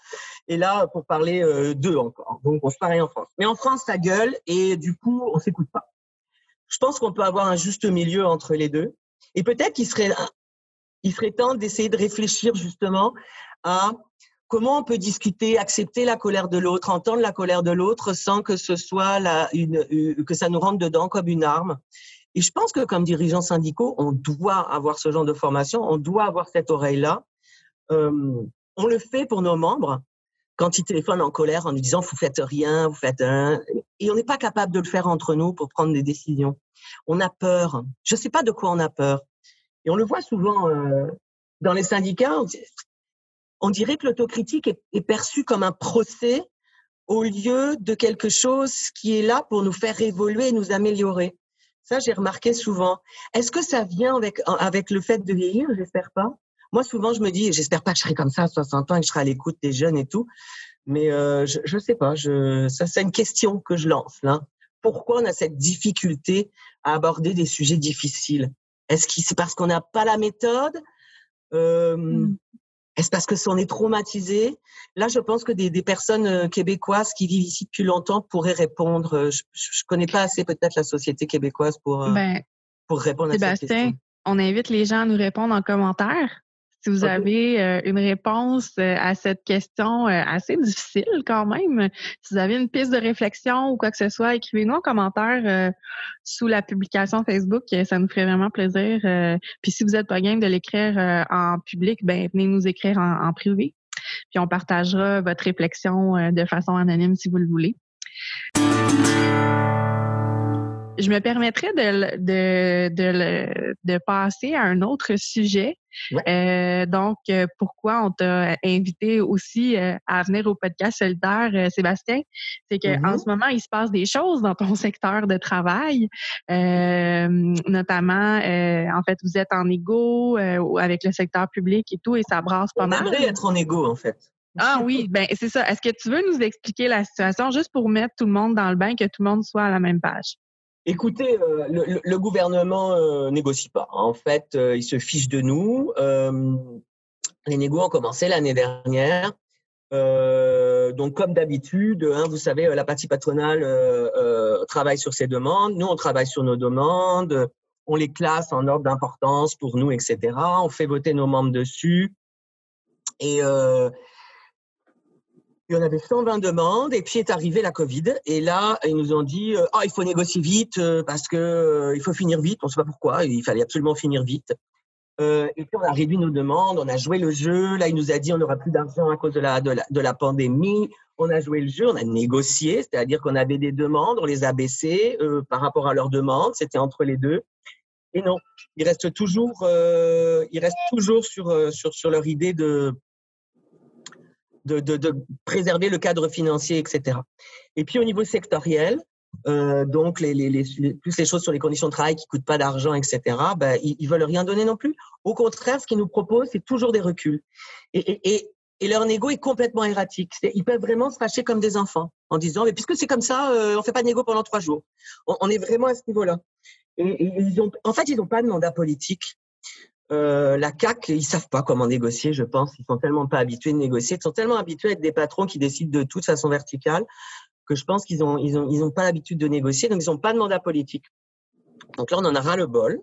Et là, pour parler euh, d'eux encore. Donc, on se pareil en France. Mais en France, ça gueule et du coup, on s'écoute pas je pense qu'on peut avoir un juste milieu entre les deux. Et peut-être qu'il serait, il serait temps d'essayer de réfléchir justement à comment on peut discuter, accepter la colère de l'autre, entendre la colère de l'autre sans que ce soit la, une, que ça nous rentre dedans comme une arme. Et je pense que comme dirigeants syndicaux, on doit avoir ce genre de formation, on doit avoir cette oreille-là. Euh, on le fait pour nos membres, quand ils téléphonent en colère en nous disant vous faites rien, vous faites un, et on n'est pas capable de le faire entre nous pour prendre des décisions. On a peur. Je ne sais pas de quoi on a peur. Et on le voit souvent. Euh, dans les syndicats, on, dirait que l'autocritique est, est perçue comme un procès au lieu de quelque chose qui est là pour nous faire évoluer et nous améliorer. Ça, j'ai remarqué souvent. Est-ce que ça vient avec, avec le fait de vieillir? J'espère pas. Moi, souvent, je me dis, j'espère pas que je serai comme ça à 60 ans et que je serai à l'écoute des jeunes et tout. Mais euh, je ne sais pas. Je, ça, c'est une question que je lance là. Pourquoi on a cette difficulté à aborder des sujets difficiles? Est-ce que c'est parce qu'on n'a pas la méthode? Euh. Est-ce parce que on est traumatisé? Là, je pense que des, des, personnes euh, québécoises qui vivent ici depuis longtemps pourraient répondre. Euh, je, je connais pas assez peut-être la société québécoise pour, euh, ben, pour répondre à cette question. On invite les gens à nous répondre en commentaire. Si vous avez euh, une réponse euh, à cette question euh, assez difficile quand même, si vous avez une piste de réflexion ou quoi que ce soit, écrivez-nous en commentaire sous la publication Facebook. Ça nous ferait vraiment plaisir. puis si vous n'êtes pas game de l'écrire en public, ben venez nous écrire en, en, privé. Puis on partagera votre réflexion de façon anonyme si vous le voulez je me permettrais de, de, de, de, passer à un autre sujet. Euh, donc, euh, pourquoi on t'a invité aussi euh, à venir au podcast solidaire, Sébastien? C'est qu'en mm-hmm. ce moment, il se passe des choses dans ton secteur de travail, notamment, en fait, vous êtes en égo avec le secteur public et tout, et ça brasse pas mal. On aimerait être en égo, en fait. Ah oui, ben c'est ça. Est-ce que tu veux nous expliquer la situation juste pour mettre tout le monde dans le bain, que tout le monde soit à la même page? Écoutez, euh, le, gouvernement euh, négocie pas. En fait, euh, il se fiche de nous. Les négos ont commencé l'année dernière. donc, comme d'habitude, hein, vous savez, la partie patronale travaille sur ses demandes. Nous, on travaille sur nos demandes. On les classe en ordre d'importance pour nous, etc. On fait voter nos membres dessus. Et il y en avait 120 demandes et puis est arrivé la Covid. Et là, ils nous ont dit euh, oh, il faut négocier vite euh, parce que euh, il faut finir vite. On ne sait pas pourquoi. Il fallait absolument finir vite. et puis on a réduit nos demandes, on a joué le jeu. Là, il nous a dit on n'aura plus d'argent à cause de la, de la, de la pandémie. On a joué le jeu, on a négocié, c'est-à-dire qu'on avait des demandes, on les a baissées par rapport à leurs demandes. C'était entre les deux. Et non, ils restent toujours, ils restent toujours sur, sur, sur leur idée de de, préserver le cadre financier, etc. Et puis au niveau sectoriel, euh, donc les, plus les choses sur les conditions de travail qui coûtent pas d'argent, etc. Ben, ils, ne veulent rien donner non plus. Au contraire, ce qu'ils nous proposent, c'est toujours des reculs. Et, leur négo est complètement erratique. Ils peuvent vraiment se fâcher comme des enfants en disant mais puisque c'est comme ça, euh, on fait pas de négo pendant trois jours. On, est vraiment à ce niveau-là. Et, ils ont, en fait, ils n'ont pas de mandat politique. Euh, la CAC, ils savent pas comment négocier, je pense. Ils sont tellement pas habitués de négocier, ils sont tellement habitués à être des patrons qui décident de toute façon verticale que je pense qu'ils ont, ils ont, ils ont pas l'habitude de négocier, donc ils n'ont pas de mandat politique. Donc là, on en a ras le bol.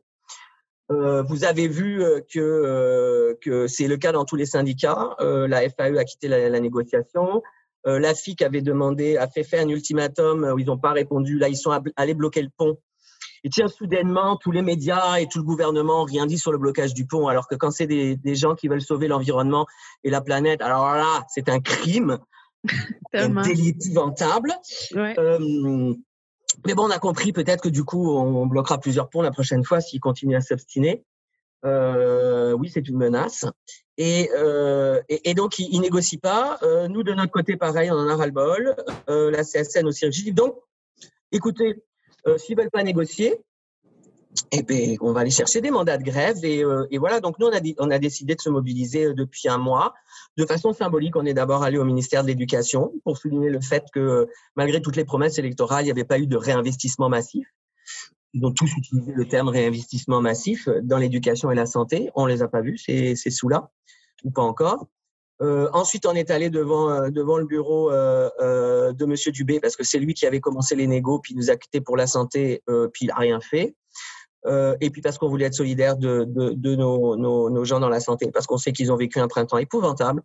Euh, vous avez vu euh, que, euh, que c'est le cas dans tous les syndicats. Euh, la FAE a quitté la, négociation. la FIC avait demandé, a fait faire un ultimatum où ils n'ont pas répondu. Là, ils sont allés bloquer le pont et tiens, soudainement, tous les médias et tout le gouvernement rien dit sur le blocage du pont, alors que quand c'est des, des, gens qui veulent sauver l'environnement et la planète, alors là, c'est un crime, un délit épouvantable. Euh, mais bon, on a compris peut-être que du coup, on bloquera plusieurs ponts la prochaine fois s'ils continuent à s'obstiner. Euh, oui, c'est une menace. Et, euh, et, et, donc, ils, ils négocient pas. Euh, nous, de notre côté, pareil, on en a ras-le-bol. Euh, la CSN aussi rigide. Donc, écoutez, euh, s'ils veulent pas négocier, eh ben, on va aller chercher des mandats de grève. Et, euh, et voilà, donc nous, on a, on a, décidé de se mobiliser euh, depuis un mois. De façon symbolique, on est d'abord allé au ministère de l'Éducation pour souligner le fait que malgré toutes les promesses électorales, il n'y avait pas eu de réinvestissement massif. Ils ont tous utilisé le terme réinvestissement massif dans l'éducation et la santé. On les a pas vus, c'est sous là, ou pas encore. Euh, ensuite, on est allé devant, euh, devant le bureau euh, euh, de Monsieur Dubé parce que c'est lui qui avait commencé les négos, puis nous a quitté pour la santé, euh, puis il n'a rien fait. et puis parce qu'on voulait être solidaire de, de, de nos, nos, nos, gens dans la santé, parce qu'on sait qu'ils ont vécu un printemps épouvantable.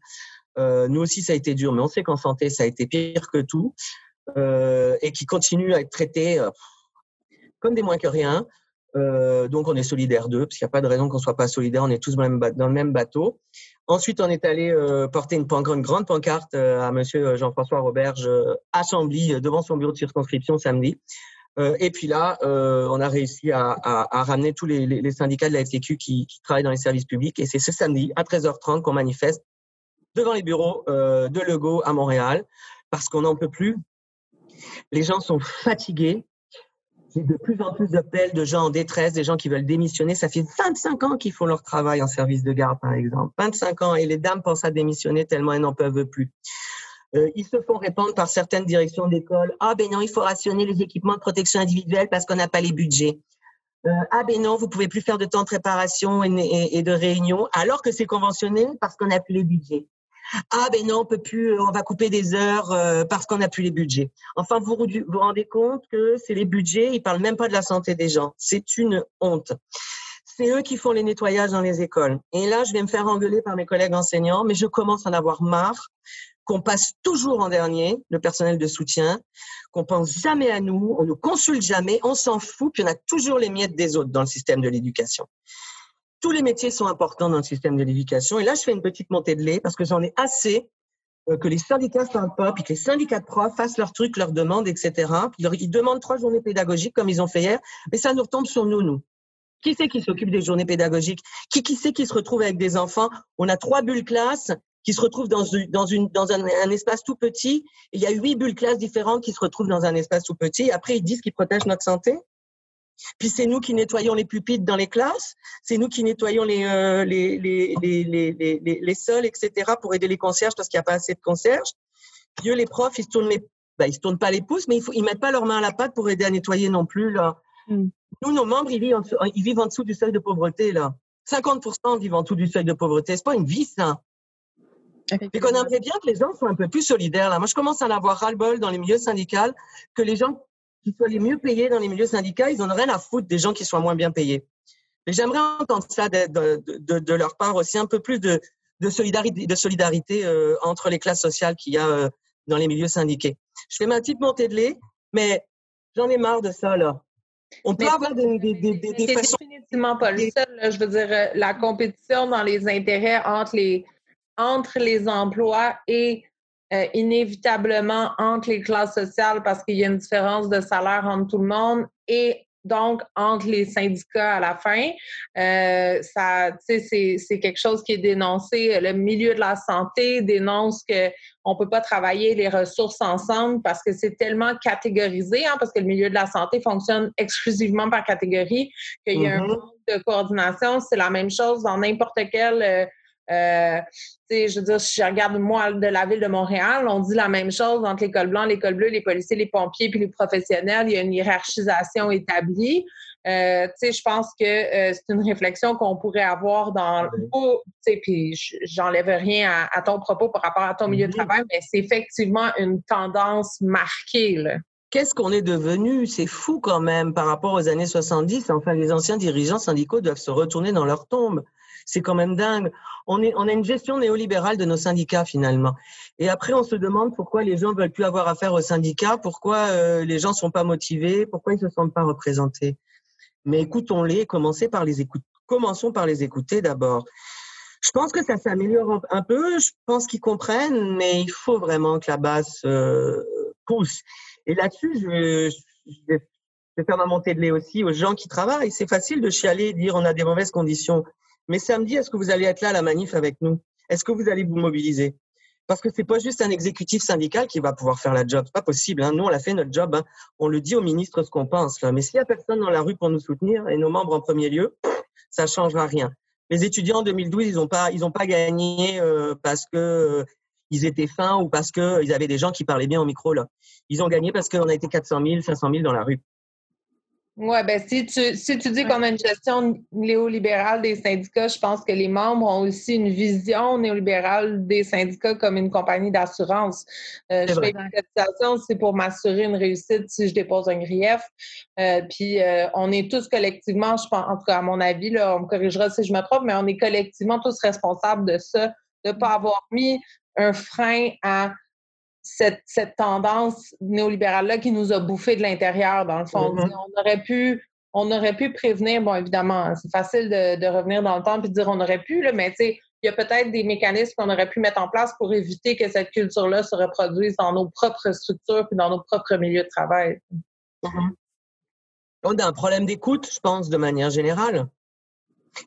nous aussi, ça a été dur, mais on sait qu'en santé, ça a été pire que tout, et qui continue à être traité comme des moins que rien. Euh, donc on est solidaire d'eux, parce qu'il n'y a pas de raison qu'on soit pas solidaire, on est tous dans le même bateau. Ensuite, on est allé euh, porter une, une, grande pancarte euh, à Monsieur Jean-François Roberge à Chambly, devant son bureau de circonscription samedi, Euh, et puis là, euh, on a réussi à, à, à ramener tous les, les, syndicats de la FTQ qui, qui, travaillent dans les services publics. Et c'est ce samedi à 13h30 qu'on manifeste devant les bureaux euh, de Lego à Montréal parce qu'on n'en peut plus. Les gens sont fatigués. J'ai de plus en plus d'appels de gens en détresse, des gens qui veulent démissionner. Ça fait 25 ans qu'ils font leur travail en service de garde, par exemple. 25 ans. Et les dames pensent à démissionner tellement elles n'en peuvent plus. Euh, ils se font répondre par certaines directions d'école. Ah ben non, il faut rationner les équipements de protection individuelle parce qu'on n'a pas les budgets. Euh, ah ben non, vous pouvez plus faire de temps de préparation et, et, de réunion alors que c'est conventionné parce qu'on n'a plus les budgets. Ah ben non, on peut plus, euh, on va couper des heures euh, parce qu'on n'a plus les budgets. Enfin, vous vous rendez compte que c'est les budgets, ils parlent même pas de la santé des gens. C'est une honte. C'est eux qui font les nettoyages dans les écoles. Et là, je vais me faire engueuler par mes collègues enseignants, mais je commence à en avoir marre qu'on passe toujours en dernier, le personnel de soutien, qu'on pense jamais à nous, on ne consulte jamais, on s'en fout, puis on a toujours les miettes des autres dans le système de l'éducation. Tous les métiers sont importants dans le système de l'éducation. Et là, je fais une petite montée de lait parce que j'en ai assez euh, que les syndicats parlent pas, puis que les syndicats de profs fassent leurs trucs, leurs demandes, etc. ils demandent trois journées pédagogiques comme ils ont fait hier, mais ça nous retombe sur nous, nous. Qui c'est qui s'occupe des journées pédagogiques? Qui, qui c'est qui se retrouve avec des enfants? On a trois bulles classes qui se retrouvent dans, une, dans un, espace tout petit. il y a huit bulles classes différentes qui se retrouvent dans un espace tout petit. Et après, ils disent qu'ils protègent notre santé. Puis c'est nous qui nettoyons les pupitres dans les classes, c'est nous qui nettoyons les, euh, les, les, les, les, les, sols, etc. pour aider les concierges parce qu'il n'y a pas assez de concierges. Dieu, les profs, ils se tournent les, ben, ils se tournent pas les pouces, mais ils, ils mettent pas leurs mains à la pâte pour aider à nettoyer non plus là. Mm. Nous, nos membres, ils vivent, en, ils vivent en dessous du seuil de pauvreté là. 50% vivent en dessous du seuil de pauvreté. C'est pas une vie ça. Et qu'on aimerait bien que les gens soient un peu plus solidaires. Là. Moi, je commence à en avoir ras-le-bol dans les milieux syndicaux, que les gens qui soient les mieux payés dans les milieux syndicaux, ils n'en ont rien à foutre des gens qui soient moins bien payés. Mais j'aimerais entendre ça de, de, de, leur part aussi, un peu plus de, solidarité, de solidarité euh, entre les classes sociales qu'il y a euh, dans les milieux syndiqués. Je fais ma petite montée de lait, mais j'en ai marre de ça, là. On peut avoir des, des, des, des façons... définitivement pas le seul. Je veux dire, euh, la compétition dans les intérêts entre les, entre les emplois et euh, inévitablement entre les classes sociales parce qu'il y a une différence de salaire entre tout le monde et donc entre les syndicats à la fin. Euh, ça, c'est, c'est quelque chose qui est dénoncé. Le milieu de la santé dénonce que on peut pas travailler les ressources ensemble parce que c'est tellement catégorisé, hein, parce que le milieu de la santé fonctionne exclusivement par catégorie, qu'il y a un mm-hmm. manque de coordination. C'est la même chose dans n'importe quel euh, euh, je veux dire, si je regarde moi de la ville de Montréal, on dit la même chose entre l'école blanche, l'école bleue, les policiers, les pompiers puis les professionnels. Il y a une hiérarchisation établie. Euh, je pense que euh, c'est une réflexion qu'on pourrait avoir dans puis j'enlève rien à, ton propos par rapport à ton milieu de travail, mais c'est effectivement une tendance marquée. Qu'est-ce qu'on est devenu? C'est fou quand même par rapport aux années 70. Enfin, les anciens dirigeants syndicaux doivent se retourner dans leur tombe c'est quand même dingue. On, est, on a une gestion néolibérale de nos syndicats finalement. Et après, on se demande pourquoi les gens veulent plus avoir affaire aux syndicats, pourquoi euh, les gens sont pas motivés, pourquoi ils se sentent pas représentés. Mais écoutons-les, par les. Commençons par les écouter d'abord. Je pense que ça s'améliore un peu. Je pense qu'ils comprennent, mais il faut vraiment que la base euh, pousse. Et là-dessus, je, je, vais faire ma montée de lait aussi aux gens qui travaillent. C'est facile de chialer et dire on a des mauvaises conditions. Mais samedi, est-ce que vous allez être là à la manif avec nous? Est-ce que vous allez vous mobiliser? Parce que c'est pas juste un exécutif syndical qui va pouvoir faire la job. C'est pas possible. Hein. Nous, on a fait notre job. Hein. On le dit au ministre ce qu'on pense. Mais s'il y a personne dans la rue pour nous soutenir et nos membres en premier lieu, ça changera rien. Les étudiants en 2012, ils n'ont pas, ils pas gagné euh, parce que euh, ils étaient fins ou parce qu'ils avaient des gens qui parlaient bien au micro là. Ils ont gagné parce qu'on a été 400 000, 500 000 dans la rue. Oui, ben si tu, si tu dis qu'on a une gestion néolibérale des syndicats, je pense que les membres ont aussi une vision néolibérale des syndicats comme une compagnie d'assurance. Euh, je fais une cotisation, c'est pour m'assurer une réussite si je dépose un grief. Euh, puis euh, on est tous collectivement, je pense, en tout cas à mon avis, là, on me corrigera si je me trompe, mais on est collectivement tous responsables de ça, de ne pas avoir mis un frein à cette, cette tendance néolibérale-là qui nous a bouffé de l'intérieur, dans le fond. Mm-hmm. On aurait pu on aurait pu prévenir, bon, évidemment, c'est facile de, de, revenir dans le temps et de dire on aurait pu, là, mais tu sais, il y a peut-être des mécanismes qu'on aurait pu mettre en place pour éviter que cette culture-là se reproduise dans nos propres structures et dans nos propres milieux de travail. Mm-hmm. On a un problème d'écoute, je pense, de manière générale?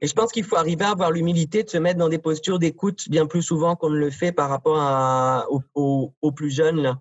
Et je pense qu'il faut arriver à avoir l'humilité de se mettre dans des postures d'écoute bien plus souvent qu'on ne le fait par rapport à, aux, plus jeunes. Là.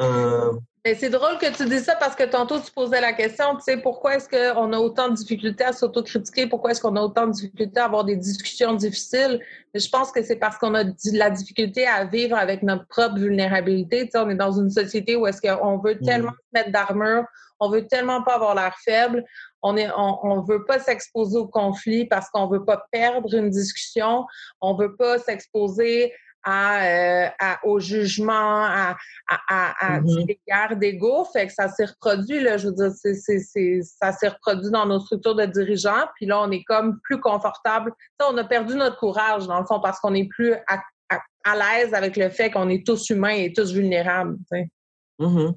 Euh, c'est drôle que tu dis ça parce que tantôt tu posais la question, tu sais, pourquoi est-ce qu'on a autant de difficultés à s'autocritiquer? Pourquoi est-ce qu'on a autant de difficultés à avoir des discussions difficiles? Mais je pense que c'est parce qu'on a de la difficulté à vivre avec notre propre vulnérabilité. Tu sais, on est dans une société où est-ce qu'on veut tellement se mettre d'armure, on veut tellement pas avoir l'air faible, on est, on, veut pas s'exposer au conflit parce qu'on veut pas perdre une discussion, on veut pas s'exposer à, euh, au jugement, à, à, à mm-hmm. des guerres d'ego. Fait que ça s'est reproduit, là, je veux dire, ça s'est reproduit dans nos structures de dirigeants. Puis là, on est comme plus confortable. on a perdu notre courage, dans le fond, parce qu'on est plus à, à, l'aise avec le fait qu'on est tous humains et tous vulnérables. Mm-hmm.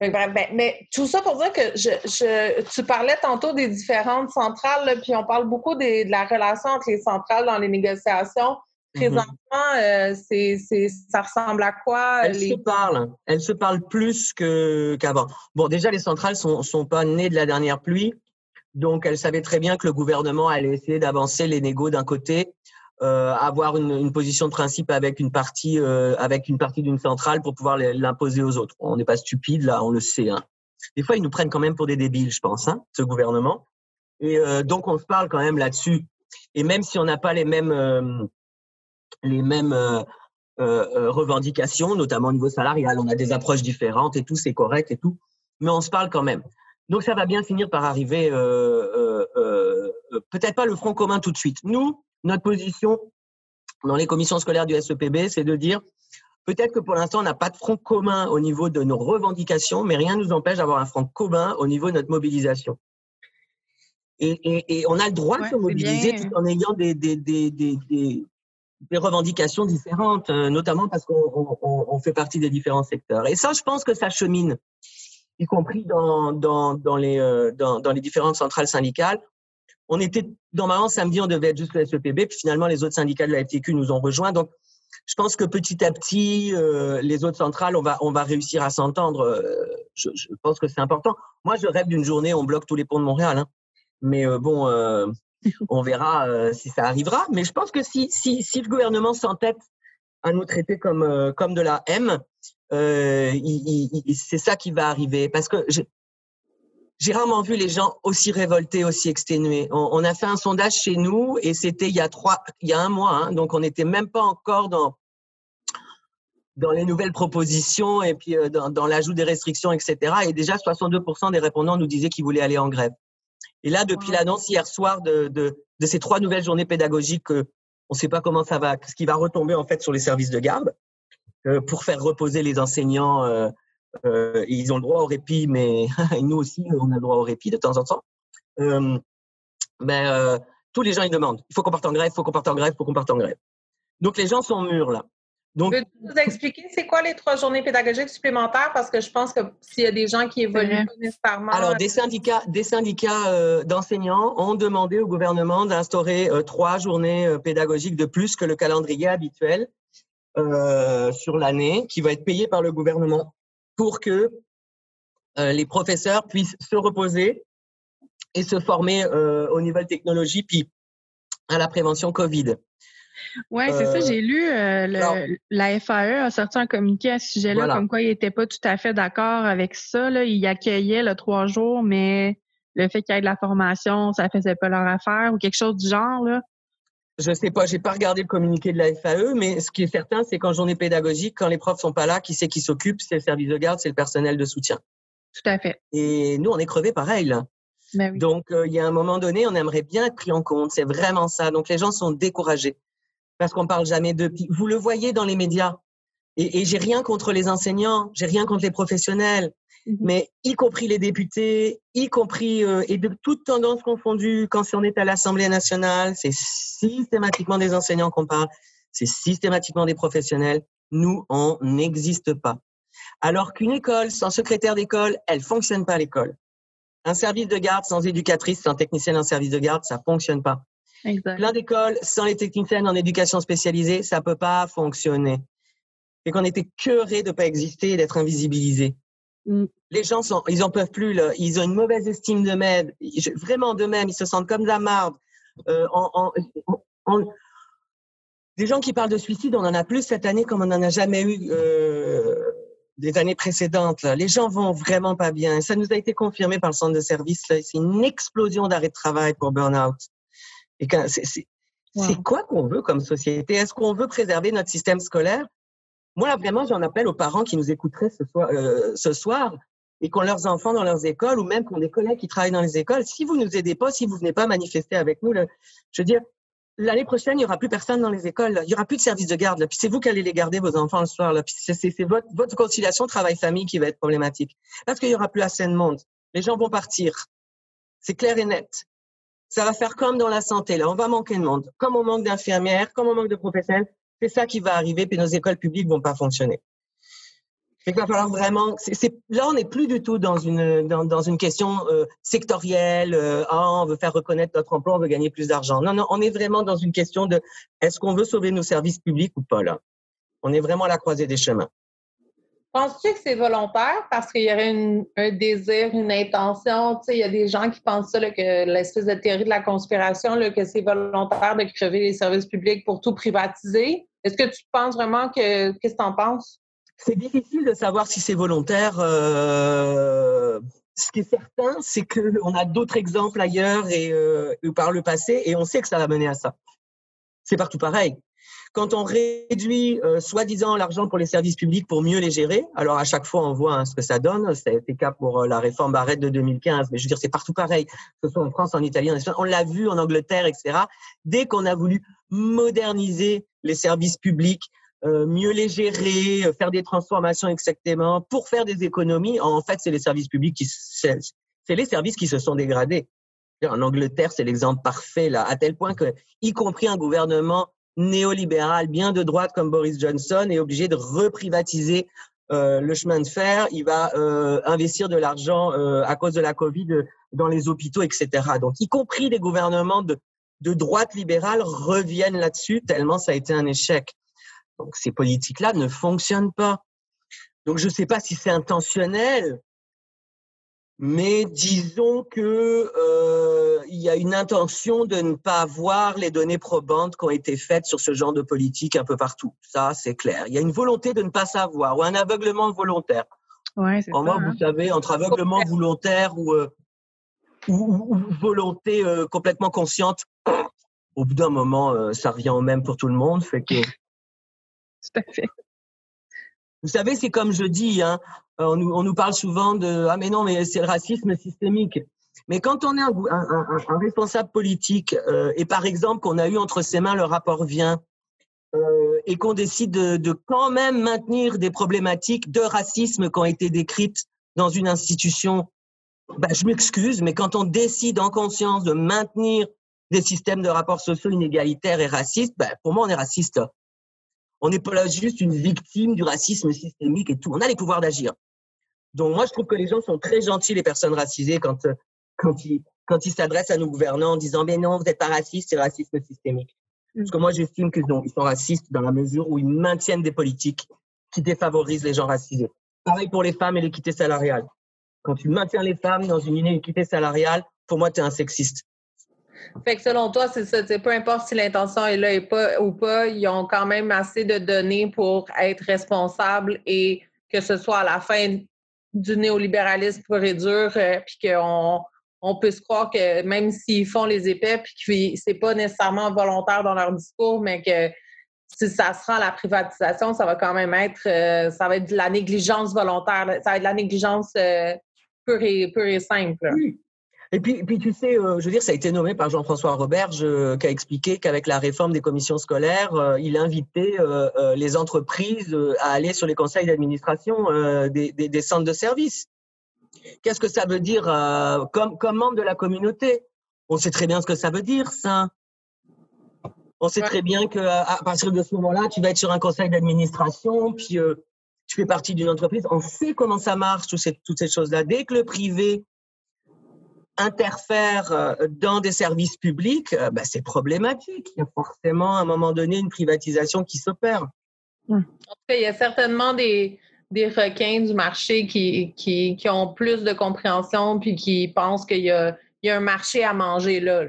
Ben, mais tout ça pour dire que je, je, tu parlais tantôt des différentes centrales, puis on parle beaucoup de la relation entre les centrales dans les négociations. Mm-hmm. Présentement, euh, ça ressemble à quoi? Elles se parlent. Elles se parlent plus qu'avant. Bon, déjà, les centrales sont, sont pas nées de la dernière pluie. Donc, elles savaient très bien que le gouvernement allait essayer d'avancer les négos d'un côté, euh, avoir une, une, position de principe avec une partie, euh, avec une partie d'une centrale pour pouvoir l'imposer aux autres. On n'est pas stupide là, on le sait. Hein. Des fois, ils nous prennent quand même pour des débiles, je pense, hein, ce gouvernement. Et euh, donc, on se parle quand même là-dessus. Et même si on n'a pas les mêmes euh, les mêmes euh, euh, revendications, notamment au niveau salarial. On a des approches différentes et tout, c'est correct et tout, mais on se parle quand même. Donc ça va bien finir par arriver, peut-être pas le front commun tout de suite. Nous, notre position dans les commissions scolaires du SEPB, c'est de dire peut-être que pour l'instant, on n'a pas de front commun au niveau de nos revendications, mais rien ne nous empêche d'avoir un front commun au niveau de notre mobilisation. Et, on a le droit de se mobiliser tout en ayant des, des, des revendications différentes, euh, notamment parce qu'on fait partie des différents secteurs. Et ça, je pense que ça chemine, y compris dans, dans, dans les, euh, dans, dans, les différentes centrales syndicales. On était, normalement, samedi, on devait être juste le SEPB, puis finalement, les autres syndicats de la FTQ nous ont rejoints. Donc, je pense que petit à petit, euh, les autres centrales, on va, on va réussir à s'entendre. Je, je, pense que c'est important. Moi, je rêve d'une journée où on bloque tous les ponts de Montréal. Hein. Mais bon, on verra euh, si ça arrivera. Mais je pense que si, si, si le gouvernement s'entête à nous traiter comme, euh, comme de la M, euh, c'est ça qui va arriver. Parce que j'ai rarement vu les gens aussi révoltés, aussi exténués. On, a fait un sondage chez nous et c'était il y a trois, il y a un mois, hein, donc on n'était même pas encore dans dans les nouvelles propositions et puis dans, dans l'ajout des restrictions, etc. Et déjà 62% des répondants nous disaient qu'ils voulaient aller en grève. Et là, depuis l'annonce hier soir de, de, de, ces trois nouvelles journées pédagogiques, on ne sait pas comment ça va, ce qui va retomber en fait sur les services de garde euh, pour faire reposer les enseignants. Euh, ils ont le droit au répit, mais nous aussi, on a le droit au répit de temps en temps. Euh, mais euh, tous les gens ils demandent. Il faut qu'on parte en grève, il faut qu'on parte en grève, il faut qu'on parte en grève. Donc les gens sont mûrs là. Donc, Peux-tu nous expliquer c'est quoi les trois journées pédagogiques supplémentaires? Parce que je pense que s'il y a des gens qui évoluent nécessairement. Alors, des syndicats, des syndicats euh, d'enseignants ont demandé au gouvernement d'instaurer euh, trois journées euh, pédagogiques de plus que le calendrier habituel sur l'année, qui va être payé par le gouvernement pour que les professeurs puissent se reposer et se former aux nouvelles technologies, puis à la prévention Covid. Oui, c'est ça. Euh, j'ai lu euh, la FAE a sorti un communiqué à ce sujet-là, comme quoi il n'était pas tout à fait d'accord avec ça. Là. Il accueillait le trois jours, mais le fait qu'il y ait de la formation, ça faisait pas leur affaire ou quelque chose du genre. Là. Je sais pas, j'ai pas regardé le communiqué de la FAE, mais ce qui est certain, c'est qu'en journée pédagogique, quand les profs sont pas là, qui c'est qui s'occupe? C'est le service de garde, c'est le personnel de soutien. Tout à fait. Et nous, on est crevés pareil. Là. Ben Donc, euh, il y a un moment donné, on aimerait bien être pris en compte. C'est vraiment ça. Donc, les gens sont découragés parce qu'on parle jamais de. Vous le voyez dans les médias. Et, et j'ai rien contre les enseignants, j'ai rien contre les professionnels, mais y compris les députés, y compris euh, et de toutes tendances confondues. Quand on est à l'Assemblée nationale, c'est systématiquement des enseignants qu'on parle, c'est systématiquement des professionnels. Nous, on n'existe pas. Alors qu'une école sans secrétaire d'école, elle fonctionne pas l'école. Un service de garde sans éducatrice, sans technicienne en service de garde, ça fonctionne pas. Plein d'écoles sans les techniciens en éducation spécialisée, ça peut pas fonctionner. Et qu'on était curé de pas exister et d'être invisibilisé. Mm. Les gens sont, ils en peuvent plus. Là. Ils ont une mauvaise estime d'eux-mêmes, vraiment d'eux-mêmes. Ils se sentent comme de la marde. Euh, des gens qui parlent de suicide, on en a plus cette année comme on n'en a jamais eu euh, des années précédentes. Là. Les gens vont vraiment pas bien. Ça nous a été confirmé par le centre de service. C'est une explosion d'arrêt de travail pour burn-out. Et c'est quoi qu'on veut comme société? Est-ce qu'on veut préserver notre système scolaire? Moi, là, vraiment, j'en appelle aux parents qui nous écouteraient ce soir, euh, ce soir et qui ont leurs enfants dans leurs écoles ou même qui ont des collègues qui travaillent dans les écoles. Si vous nous aidez pas, si vous venez pas manifester avec nous, je veux dire, l'année prochaine, il y aura plus personne dans les écoles. Il y aura plus de services de garde. Puis c'est vous qui allez les garder, vos enfants, le soir. Là. Puis c'est votre, votre conciliation travail-famille qui va être problématique. Parce qu'il y aura plus assez de monde. Les gens vont partir. C'est clair et net. Ça va faire comme dans la santé. Là, on va manquer de monde. Comme on manque d'infirmières, comme on manque de professionnels, c'est ça qui va arriver. Puis nos écoles publiques vont pas fonctionner. Il va falloir vraiment. là, on n'est plus du tout dans une dans, une question euh, sectorielle. Euh, ah, on veut faire reconnaître notre emploi, on veut gagner plus d'argent. Non, non, on est vraiment dans une question de est-ce qu'on veut sauver nos services publics ou pas là? On est vraiment à la croisée des chemins. Penses-tu que c'est volontaire? Parce qu'il y aurait un désir, une intention? Il y a des gens qui pensent ça, que l'espèce de théorie de la conspiration, là, que c'est volontaire de crever les services publics pour tout privatiser. Est-ce que tu penses vraiment que. Qu'est-ce que tu en penses? C'est difficile de savoir si c'est volontaire. Euh, ce qui est certain, c'est qu'on a d'autres exemples ailleurs et euh, par le passé, et on sait que ça va mener à ça. C'est partout pareil. Quand on réduit euh, soi-disant l'argent pour les services publics pour mieux les gérer, alors à chaque fois on voit hein, ce que ça donne. Ça a été cas pour la réforme Barrette de 2015, mais je veux dire c'est partout pareil, que ce soit en France, en Italie, en Espagne. On l'a vu en Angleterre, etc. Dès qu'on a voulu moderniser les services publics, euh, mieux les gérer, faire des transformations exactement, pour faire des économies, en fait c'est les services publics qui c'est les services qui se sont dégradés. En Angleterre, c'est l'exemple parfait là, à tel point que, y compris un gouvernement néolibéral bien de droite comme Boris Johnson est obligé de reprivatiser euh, le chemin de fer. Il va euh, investir de l'argent euh, à cause de la Covid dans les hôpitaux, etc. Donc, y compris les gouvernements de, de droite libérale reviennent là-dessus tellement ça a été un échec. Donc, ces politiques-là ne fonctionnent pas. Donc, je ne sais pas si c'est intentionnel, mais disons que euh, il y a une intention de ne pas avoir les données probantes qui ont été faites sur ce genre de politique un peu partout. Ça, c'est clair. Il y a une volonté de ne pas savoir ou un aveuglement volontaire. Ouais, ça. Moi, vous hein. savez, entre aveuglement volontaire ou, euh, ou, ou, volonté euh, complètement consciente, au bout d'un moment, euh, ça revient au même pour tout le monde. Fait que. Tout à fait. Vous savez, c'est comme je dis, hein, on, nous, on nous parle souvent de ah mais non mais c'est le racisme systémique. Mais quand on est un, un, un, responsable politique euh, et par exemple qu'on a eu entre ses mains le rapport vient euh, et qu'on décide de, de, quand même maintenir des problématiques de racisme qui ont été décrites dans une institution, ben, je m'excuse, mais quand on décide en conscience de maintenir des systèmes de rapports sociaux inégalitaires et racistes, ben, pour moi on est raciste. On n'est pas là juste une victime du racisme systémique et tout. On a les pouvoirs d'agir. Donc moi, je trouve que les gens sont très gentils, les personnes racisées, quand, euh, quand ils quand ils s'adressent à nos gouvernants en disant mais non, vous n'êtes pas raciste, c'est racisme systémique. Parce que moi, j'estime qu'ils ils sont racistes dans la mesure où ils maintiennent des politiques qui défavorisent les gens racisés. Pareil pour les femmes et l'équité salariale. Quand tu maintiens les femmes dans une inéquité salariale, pour moi, tu es un sexiste. Fait que selon toi, c'est ça. Peu importe si l'intention est là ou pas, ils ont quand même assez de données pour être responsables et que ce soit à la fin du néolibéralisme pur et dur, euh, puis qu'on on peut se croire que même s'ils font les épais, puis que c'est pas nécessairement volontaire dans leur discours, mais que si ça se rend à la privatisation, ça va quand même être, euh, ça va être de la négligence volontaire, ça va être de la négligence euh, pure, et, pure et simple. Oui. Et puis, puis tu sais, euh, je veux dire, ça a été nommé par Jean-François Roberge, euh, qui a expliqué qu'avec la réforme des commissions scolaires, euh, il invitait les entreprises à aller sur les conseils d'administration des, des, des, centres de services. Qu'est-ce que ça veut dire comme, comme membre de la communauté? On sait très bien ce que ça veut dire, ça. On sait très bien que à partir de ce moment-là, tu vas être sur un conseil d'administration, puis tu fais partie d'une entreprise. On sait comment ça marche, toutes ces, toutes ces choses-là. Dès que le privé interfère euh, dans des services publics, euh, bah, c'est problématique. Il y a forcément à un moment donné une privatisation qui s'opère. En cas, il y a certainement des, des requins du marché qui, qui, qui, ont plus de compréhension puis qui pensent qu'il y a, il y a un marché à manger là.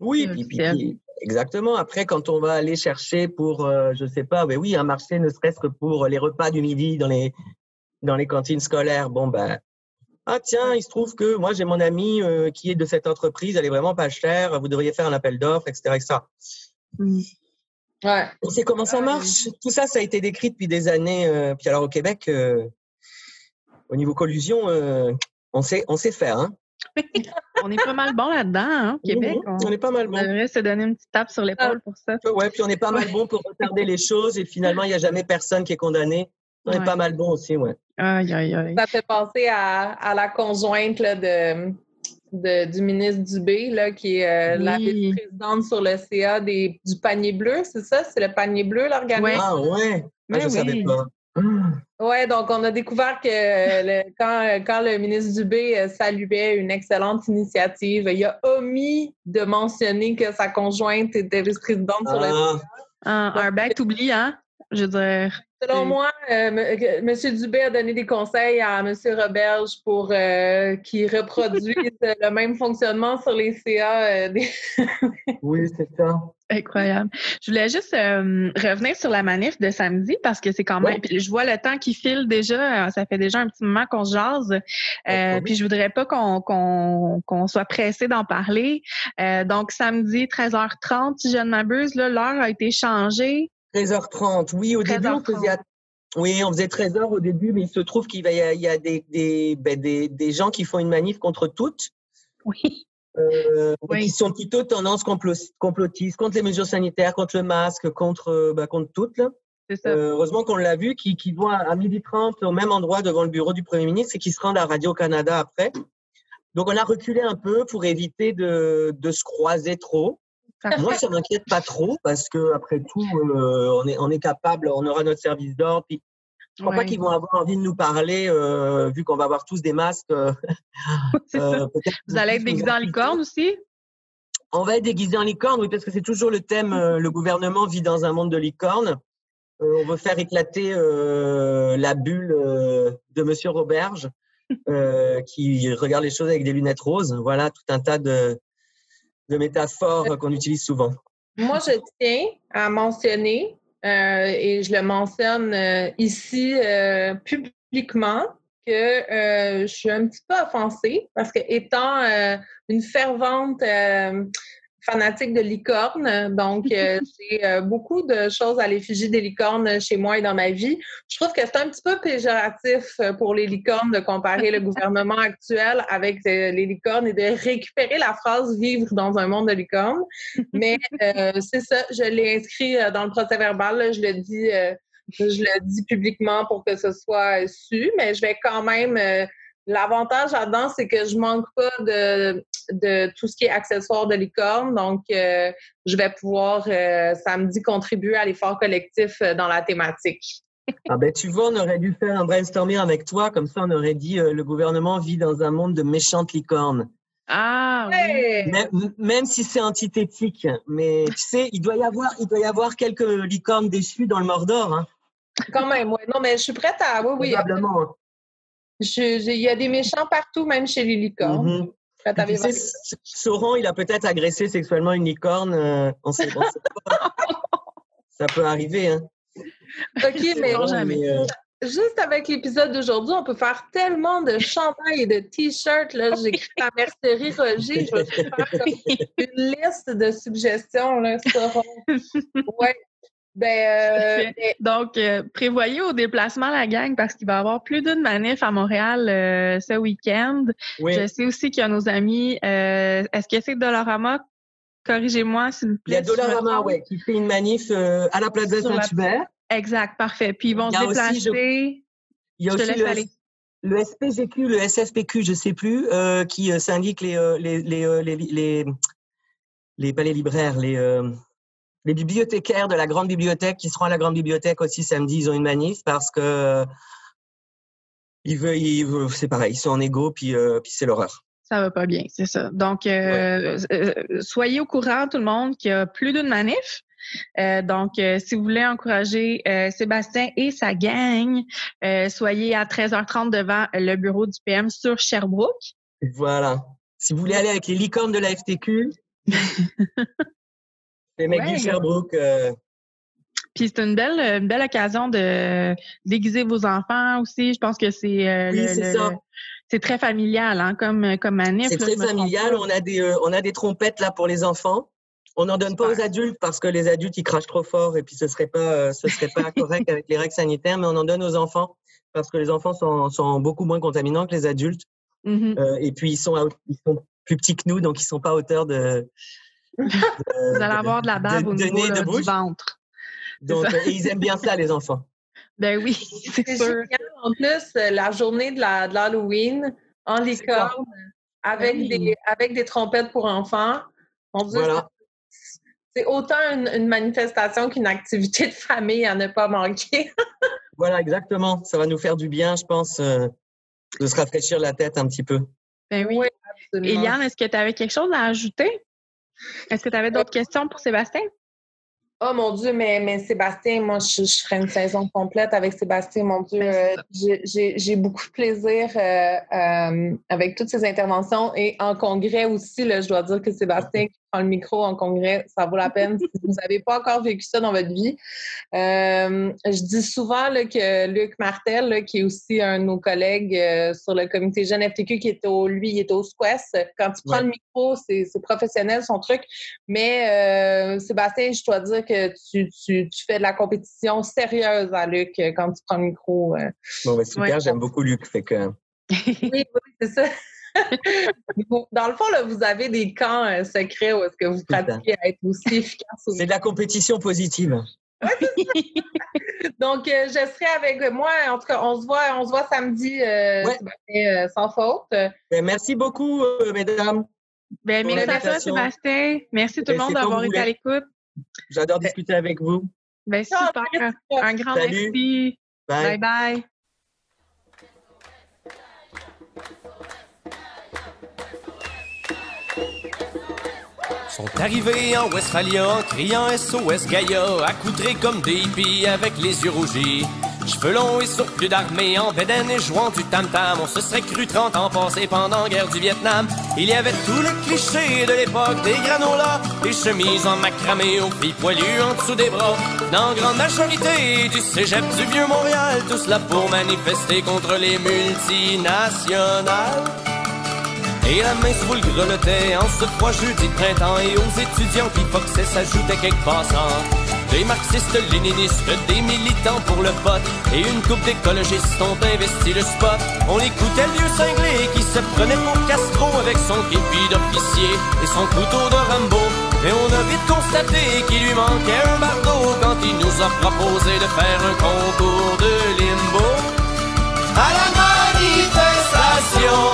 Oui, puis, exactement. Après, quand on va aller chercher pour, euh, je sais pas, ben oui, un marché ne serait-ce que pour les repas du midi dans les, dans les cantines scolaires, bon, ben, ah tiens, il se trouve que moi j'ai mon ami euh, qui est de cette entreprise, elle est vraiment pas chère, vous devriez faire un appel d'offres, etc., etc. Ouais. On sait comment ça marche? Tout ça, ça a été décrit depuis des années. Euh, puis alors au Québec, euh, au niveau collusion, euh, on sait, on sait faire. Hein. on est pas mal bon là-dedans, hein, au Québec. on, est pas mal bon. On devrait se donner une petite tape sur l'épaule pour ça. Ouais, puis on est pas mal bon pour retarder les choses et finalement, il n'y a jamais personne qui est condamné. On est pas mal bon aussi, ouais. Aïe, aïe, aïe. Ça fait penser à, à la conjointe là, de, de, du ministre Dubé, là, qui est euh, la vice-présidente sur le CA des, du panier bleu, c'est ça? C'est le panier bleu, l'organisme? Ah ouais? Ah, je ne savais pas. Oui, donc on a découvert que le, quand, quand, le ministre Dubé euh, saluait une excellente initiative, il a omis de mentionner que sa conjointe était vice-présidente sur le Ah. CA. Un, un bec oublié, hein? Je veux dire. Selon moi, euh, M. Monsieur Dubé a donné des conseils à M. Roberge pour euh, qu'il reproduise le même fonctionnement sur les CA. euh, des- Oui, c'est ça. Incroyable. Je voulais juste euh, revenir sur la manif de samedi parce que c'est quand même. Puis je vois le temps qui file déjà. euh, Ça fait déjà un petit moment qu'on se jase. Euh, puis je voudrais pas qu'on qu'on qu'on soit pressé d'en parler. Euh, donc samedi 13h30, si je ne m'abuse, là, l'heure a été changée. 13h30. Oui, au début, on 13h30. faisait, oui, on faisait 13h au début, mais il se trouve qu'il y a, il y a des, des, ben, des, des gens qui font une manif contre toutes, Oui. euh, Oui. qui sont plutôt tendance complo- complotiste, contre les mesures sanitaires, contre le masque, contre, euh, ben, contre toutes. Là. Ça. Euh, heureusement qu'on l'a vu, qui, qui vont à, à 12h30 au même endroit devant le bureau du Premier ministre et qui se rendent à Radio-Canada après. Donc, on a reculé un peu pour éviter de, de se croiser trop. Moi, ça m'inquiète pas trop parce que après tout, euh, on est on est capable, on aura notre service d'ordre. Puis je crois pas qu'ils vont avoir envie de nous parler euh, vu qu'on va avoir tous des masques. euh, euh, Vous allez être déguisé en licorne aussi? On va être déguisé en licorne, oui, parce que c'est toujours le thème. le gouvernement vit dans un monde de licorne. On veut faire éclater la bulle de Monsieur Roberge, qui regarde les choses avec des lunettes roses. Voilà, tout un tas de, de métaphores qu'on utilise souvent. Moi, je tiens à mentionner, euh, et je le mentionne euh, ici euh, publiquement, que je suis un petit peu offensée parce que étant une fervente fanatique de licorne, donc euh, j'ai euh, beaucoup de choses à l'effigie des licornes chez moi et dans ma vie. Je trouve que c'est un petit peu péjoratif euh, pour les licornes de comparer le gouvernement actuel avec euh, les licornes et de récupérer la phrase vivre dans un monde de licornes. Mais euh, c'est ça, je l'ai inscrit dans le procès verbal. là, je le dis, euh, je le dis publiquement pour que ce soit su, mais je vais quand même. euh, L'avantage là-dedans, c'est que je manque pas de, de tout ce qui est accessoire de licorne. Donc, euh, je vais pouvoir euh, samedi contribuer à l'effort collectif euh, dans la thématique. Ah ben tu vois, on aurait dû faire un brainstorming avec toi, comme ça on aurait dit euh, le gouvernement vit dans un monde de méchantes licornes. Ah oui. Hey! Même, même si c'est antithétique, mais tu sais, il doit y avoir, il doit y avoir quelques licornes déçues dans le Mordor, hein, Quand même, ouais. Non, mais je suis prête à. Oui, oui. probablement. Il y a des méchants partout, même chez les licornes. Mhm. Prête Tu sais, Sauron, il a peut-être agressé sexuellement une licorne. euh, on sait, on sait pas. Ça peut arriver. Hein. OK, mais bon, jamais. Mais, euh, juste avec l'épisode d'aujourd'hui, on peut faire tellement de chandails et de t-shirts. là. J'écris à Mercerie Roger. Je vais faire comme une liste de suggestions. Là, Sauron. Ouais. Ben, euh, Parfait. Donc, euh, prévoyez au déplacement la gang parce qu'il va y avoir plus d'une manif à Montréal euh, ce week-end. oui. Je sais aussi qu'il y a nos amis. euh, Est-ce que c'est Dolorama? Corrigez-moi, s'il vous Il y a plaît. si trompe. ouais, qui fait une manif euh, à la Plaza Sur la- Saint-Hubert. Exact, parfait. Puis ils vont Il y se a aussi, je- déplacer. Il y a Je aussi le, SPGQ, le SFPQ, je sais plus, euh, qui euh, syndique les, euh, les, les, euh, les, les, les- pas les libraires, les, euh, les bibliothécaires de la grande bibliothèque qui seront à la grande bibliothèque aussi samedi. Ils ont une manif parce que ils veulent, c'est pareil, ils sont en égo, puis, euh, puis c'est l'horreur. Ça va pas bien, c'est ça. Donc, euh, euh, soyez au courant, tout le monde, qu'il y a plus d'une manif. donc, si vous voulez encourager Sébastien et sa gang, soyez à 13h30 devant le bureau du PM sur Sherbrooke. Voilà. Si vous voulez aller avec les licornes de la FTQ, les mecs du Sherbrooke. Puis c'est une belle, une belle occasion de déguiser vos enfants aussi. Je pense que c'est oui, c'est ça c'est très familial hein, comme, comme manif. C'est très familial. On a, des, euh, on a des trompettes là pour les enfants. On n'en donne pas aux adultes parce que les adultes, ils crachent trop fort et puis ce serait pas, euh, ce serait pas correct avec les règles sanitaires, mais on en donne aux enfants parce que les enfants sont, sont beaucoup moins contaminants que les adultes. Mm-hmm. Euh, et puis, ils sont, ils sont plus petits que nous, donc ils sont pas à hauteur de. Vous allez avoir de la bave au niveau du ventre. Donc, ils aiment bien ça, les enfants. Ben oui, c'est sûr. En plus, euh, la journée de l'Halloween en licorne avec, des, avec des trompettes pour enfants. C'est autant une, manifestation qu'une activité de famille à ne pas manquer. voilà, exactement. Ça va nous faire du bien, je pense, euh, de se rafraîchir la tête un petit peu. Ben oui. Eliane, est-ce que tu avais quelque chose à ajouter? Est-ce que tu avais d'autres questions pour Sébastien? Oh mon Dieu, mais, mais Sébastien, moi, je, je ferais une saison complète avec Sébastien. Mon Dieu, ben, euh, j'ai beaucoup de plaisir euh, euh, avec toutes ces interventions et en congrès aussi. Là, je dois dire que Sébastien le micro en congrès, ça vaut la peine si vous n'avez pas encore vécu ça dans votre vie. Euh, je dis souvent là, que Luc Martel, qui est aussi un de nos collègues euh, sur le comité Jeune FTQ, qui est au, lui, il est au SQUEST, quand tu prends le micro, c'est professionnel son truc. Mais euh, Sébastien, je dois dire que tu, tu, tu, fais de la compétition sérieuse à Luc quand tu prends le micro. Bon, ben, super, j'aime beaucoup Luc. Fait que... oui, oui c'est ça. Dans le fond, là, vous avez des camps euh, secrets où est-ce que vous pratiquez à être aussi efficace. C'est de la compétition positive. Donc, euh, je serai avec moi. En tout cas, on se voit, on se voit samedi euh, sans faute. Ben, merci beaucoup, mesdames. Ben, merci à toi, Sébastien. Merci tout le ben, monde d'avoir été à l'écoute. J'adore discuter avec vous. Ben, super. Un grand merci. bye. bye. Sont arrivés en Westphalia, criant SOS Gaïa, accoutrés comme des hippies avec les yeux rougis. Cheveux longs et surplus d'armée, en bédaine et jouant du tam-tam. On se serait cru 30 ans passés pendant la guerre du Vietnam. Il y avait tous les clichés de l'époque, des granolas, des chemises en macramé aux filles poilues en dessous des bras. Dans grande majorité du cégep du vieux Montréal, tous là pour manifester contre les multinationales. Et la main sous le grelottait en ce froid jeudi de printemps. Et aux étudiants qui foxaient s'ajoutaient quelques passants Des marxistes léninistes, des militants pour le vote Et une coupe d'écologistes ont investi le spot. On écoutait le vieux cinglé qui se prenait pour Castro Avec son képi d'officier et son couteau de Rambo. Et on a vite constaté qu'il lui manquait un bardeau Quand il nous a proposé de faire un concours de limbo. À la manifestation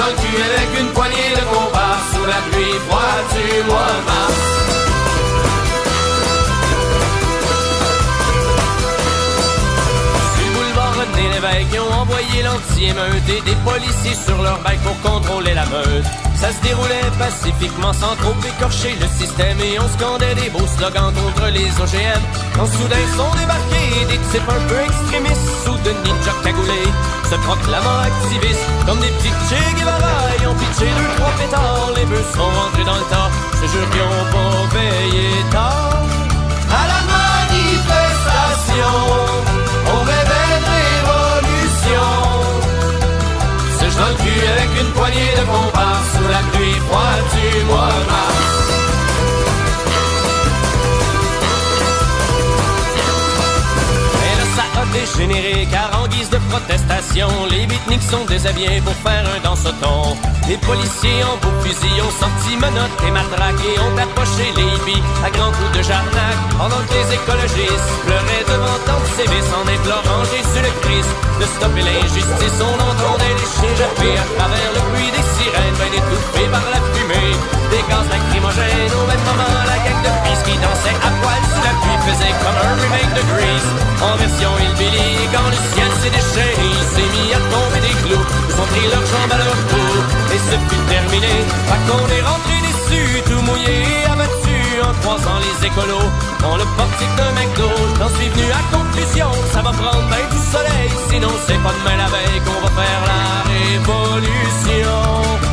avec une poignée de compas sous la pluie froide du mois de mars. Ils ont envoyé l'anti-émeute et des policiers sur leur bike pour contrôler la meute. Ça se déroulait pacifiquement sans trop écorcher le système et on scandait des beaux slogans contre les OGM. Quand soudain sont débarqués des types un peu extrémistes sous de ninjas cagoulés, se proclamant activistes comme des petits Che Guevara. Ils ont pitché deux, trois pétards, les bœufs sont rentrés dans le tas. Je jure qu'ils ont pas payé tard. À la manifestation, on rêvait de révolution. Se dans le cul avec une poignée de compas sous la pluie froide du mois de mars. dégénéré car en guise de protestation, les beatniks sont déshabillés pour faire un danse-ton. Les policiers en beaux fusils ont sorti menottes et matraques et ont approché les hippies à grands coups de jarnac. Pendant que les écologistes pleuraient devant tant de sévices en implorant Jésus le Christ de stopper l'injustice. On entendait les chiens japper à travers le bruit des sirènes, bien étouffés par la fumée. Des gaz lacrymogènes au même moment, la gang de dansait à poil sous la pluie faisait comme un remake de Grease en version il quand le ciel s'est déchaîné, il s'est mis à tomber des clous. Ils ont pris leurs jambes à leur cou et ce fut terminé. Pas qu'on est rentré déçu, tout mouillé, abattu en croisant les écolos. Dans le portique d'un McDo, j'en suis venu à conclusion. Ça va prendre bien du soleil, sinon c'est pas demain la veille qu'on va faire la révolution.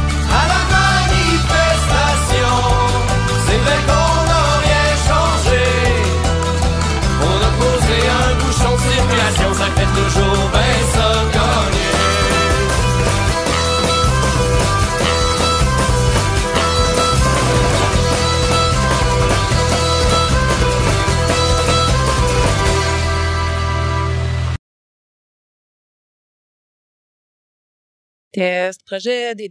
Toujours bien ça gagner. Test, projet, D,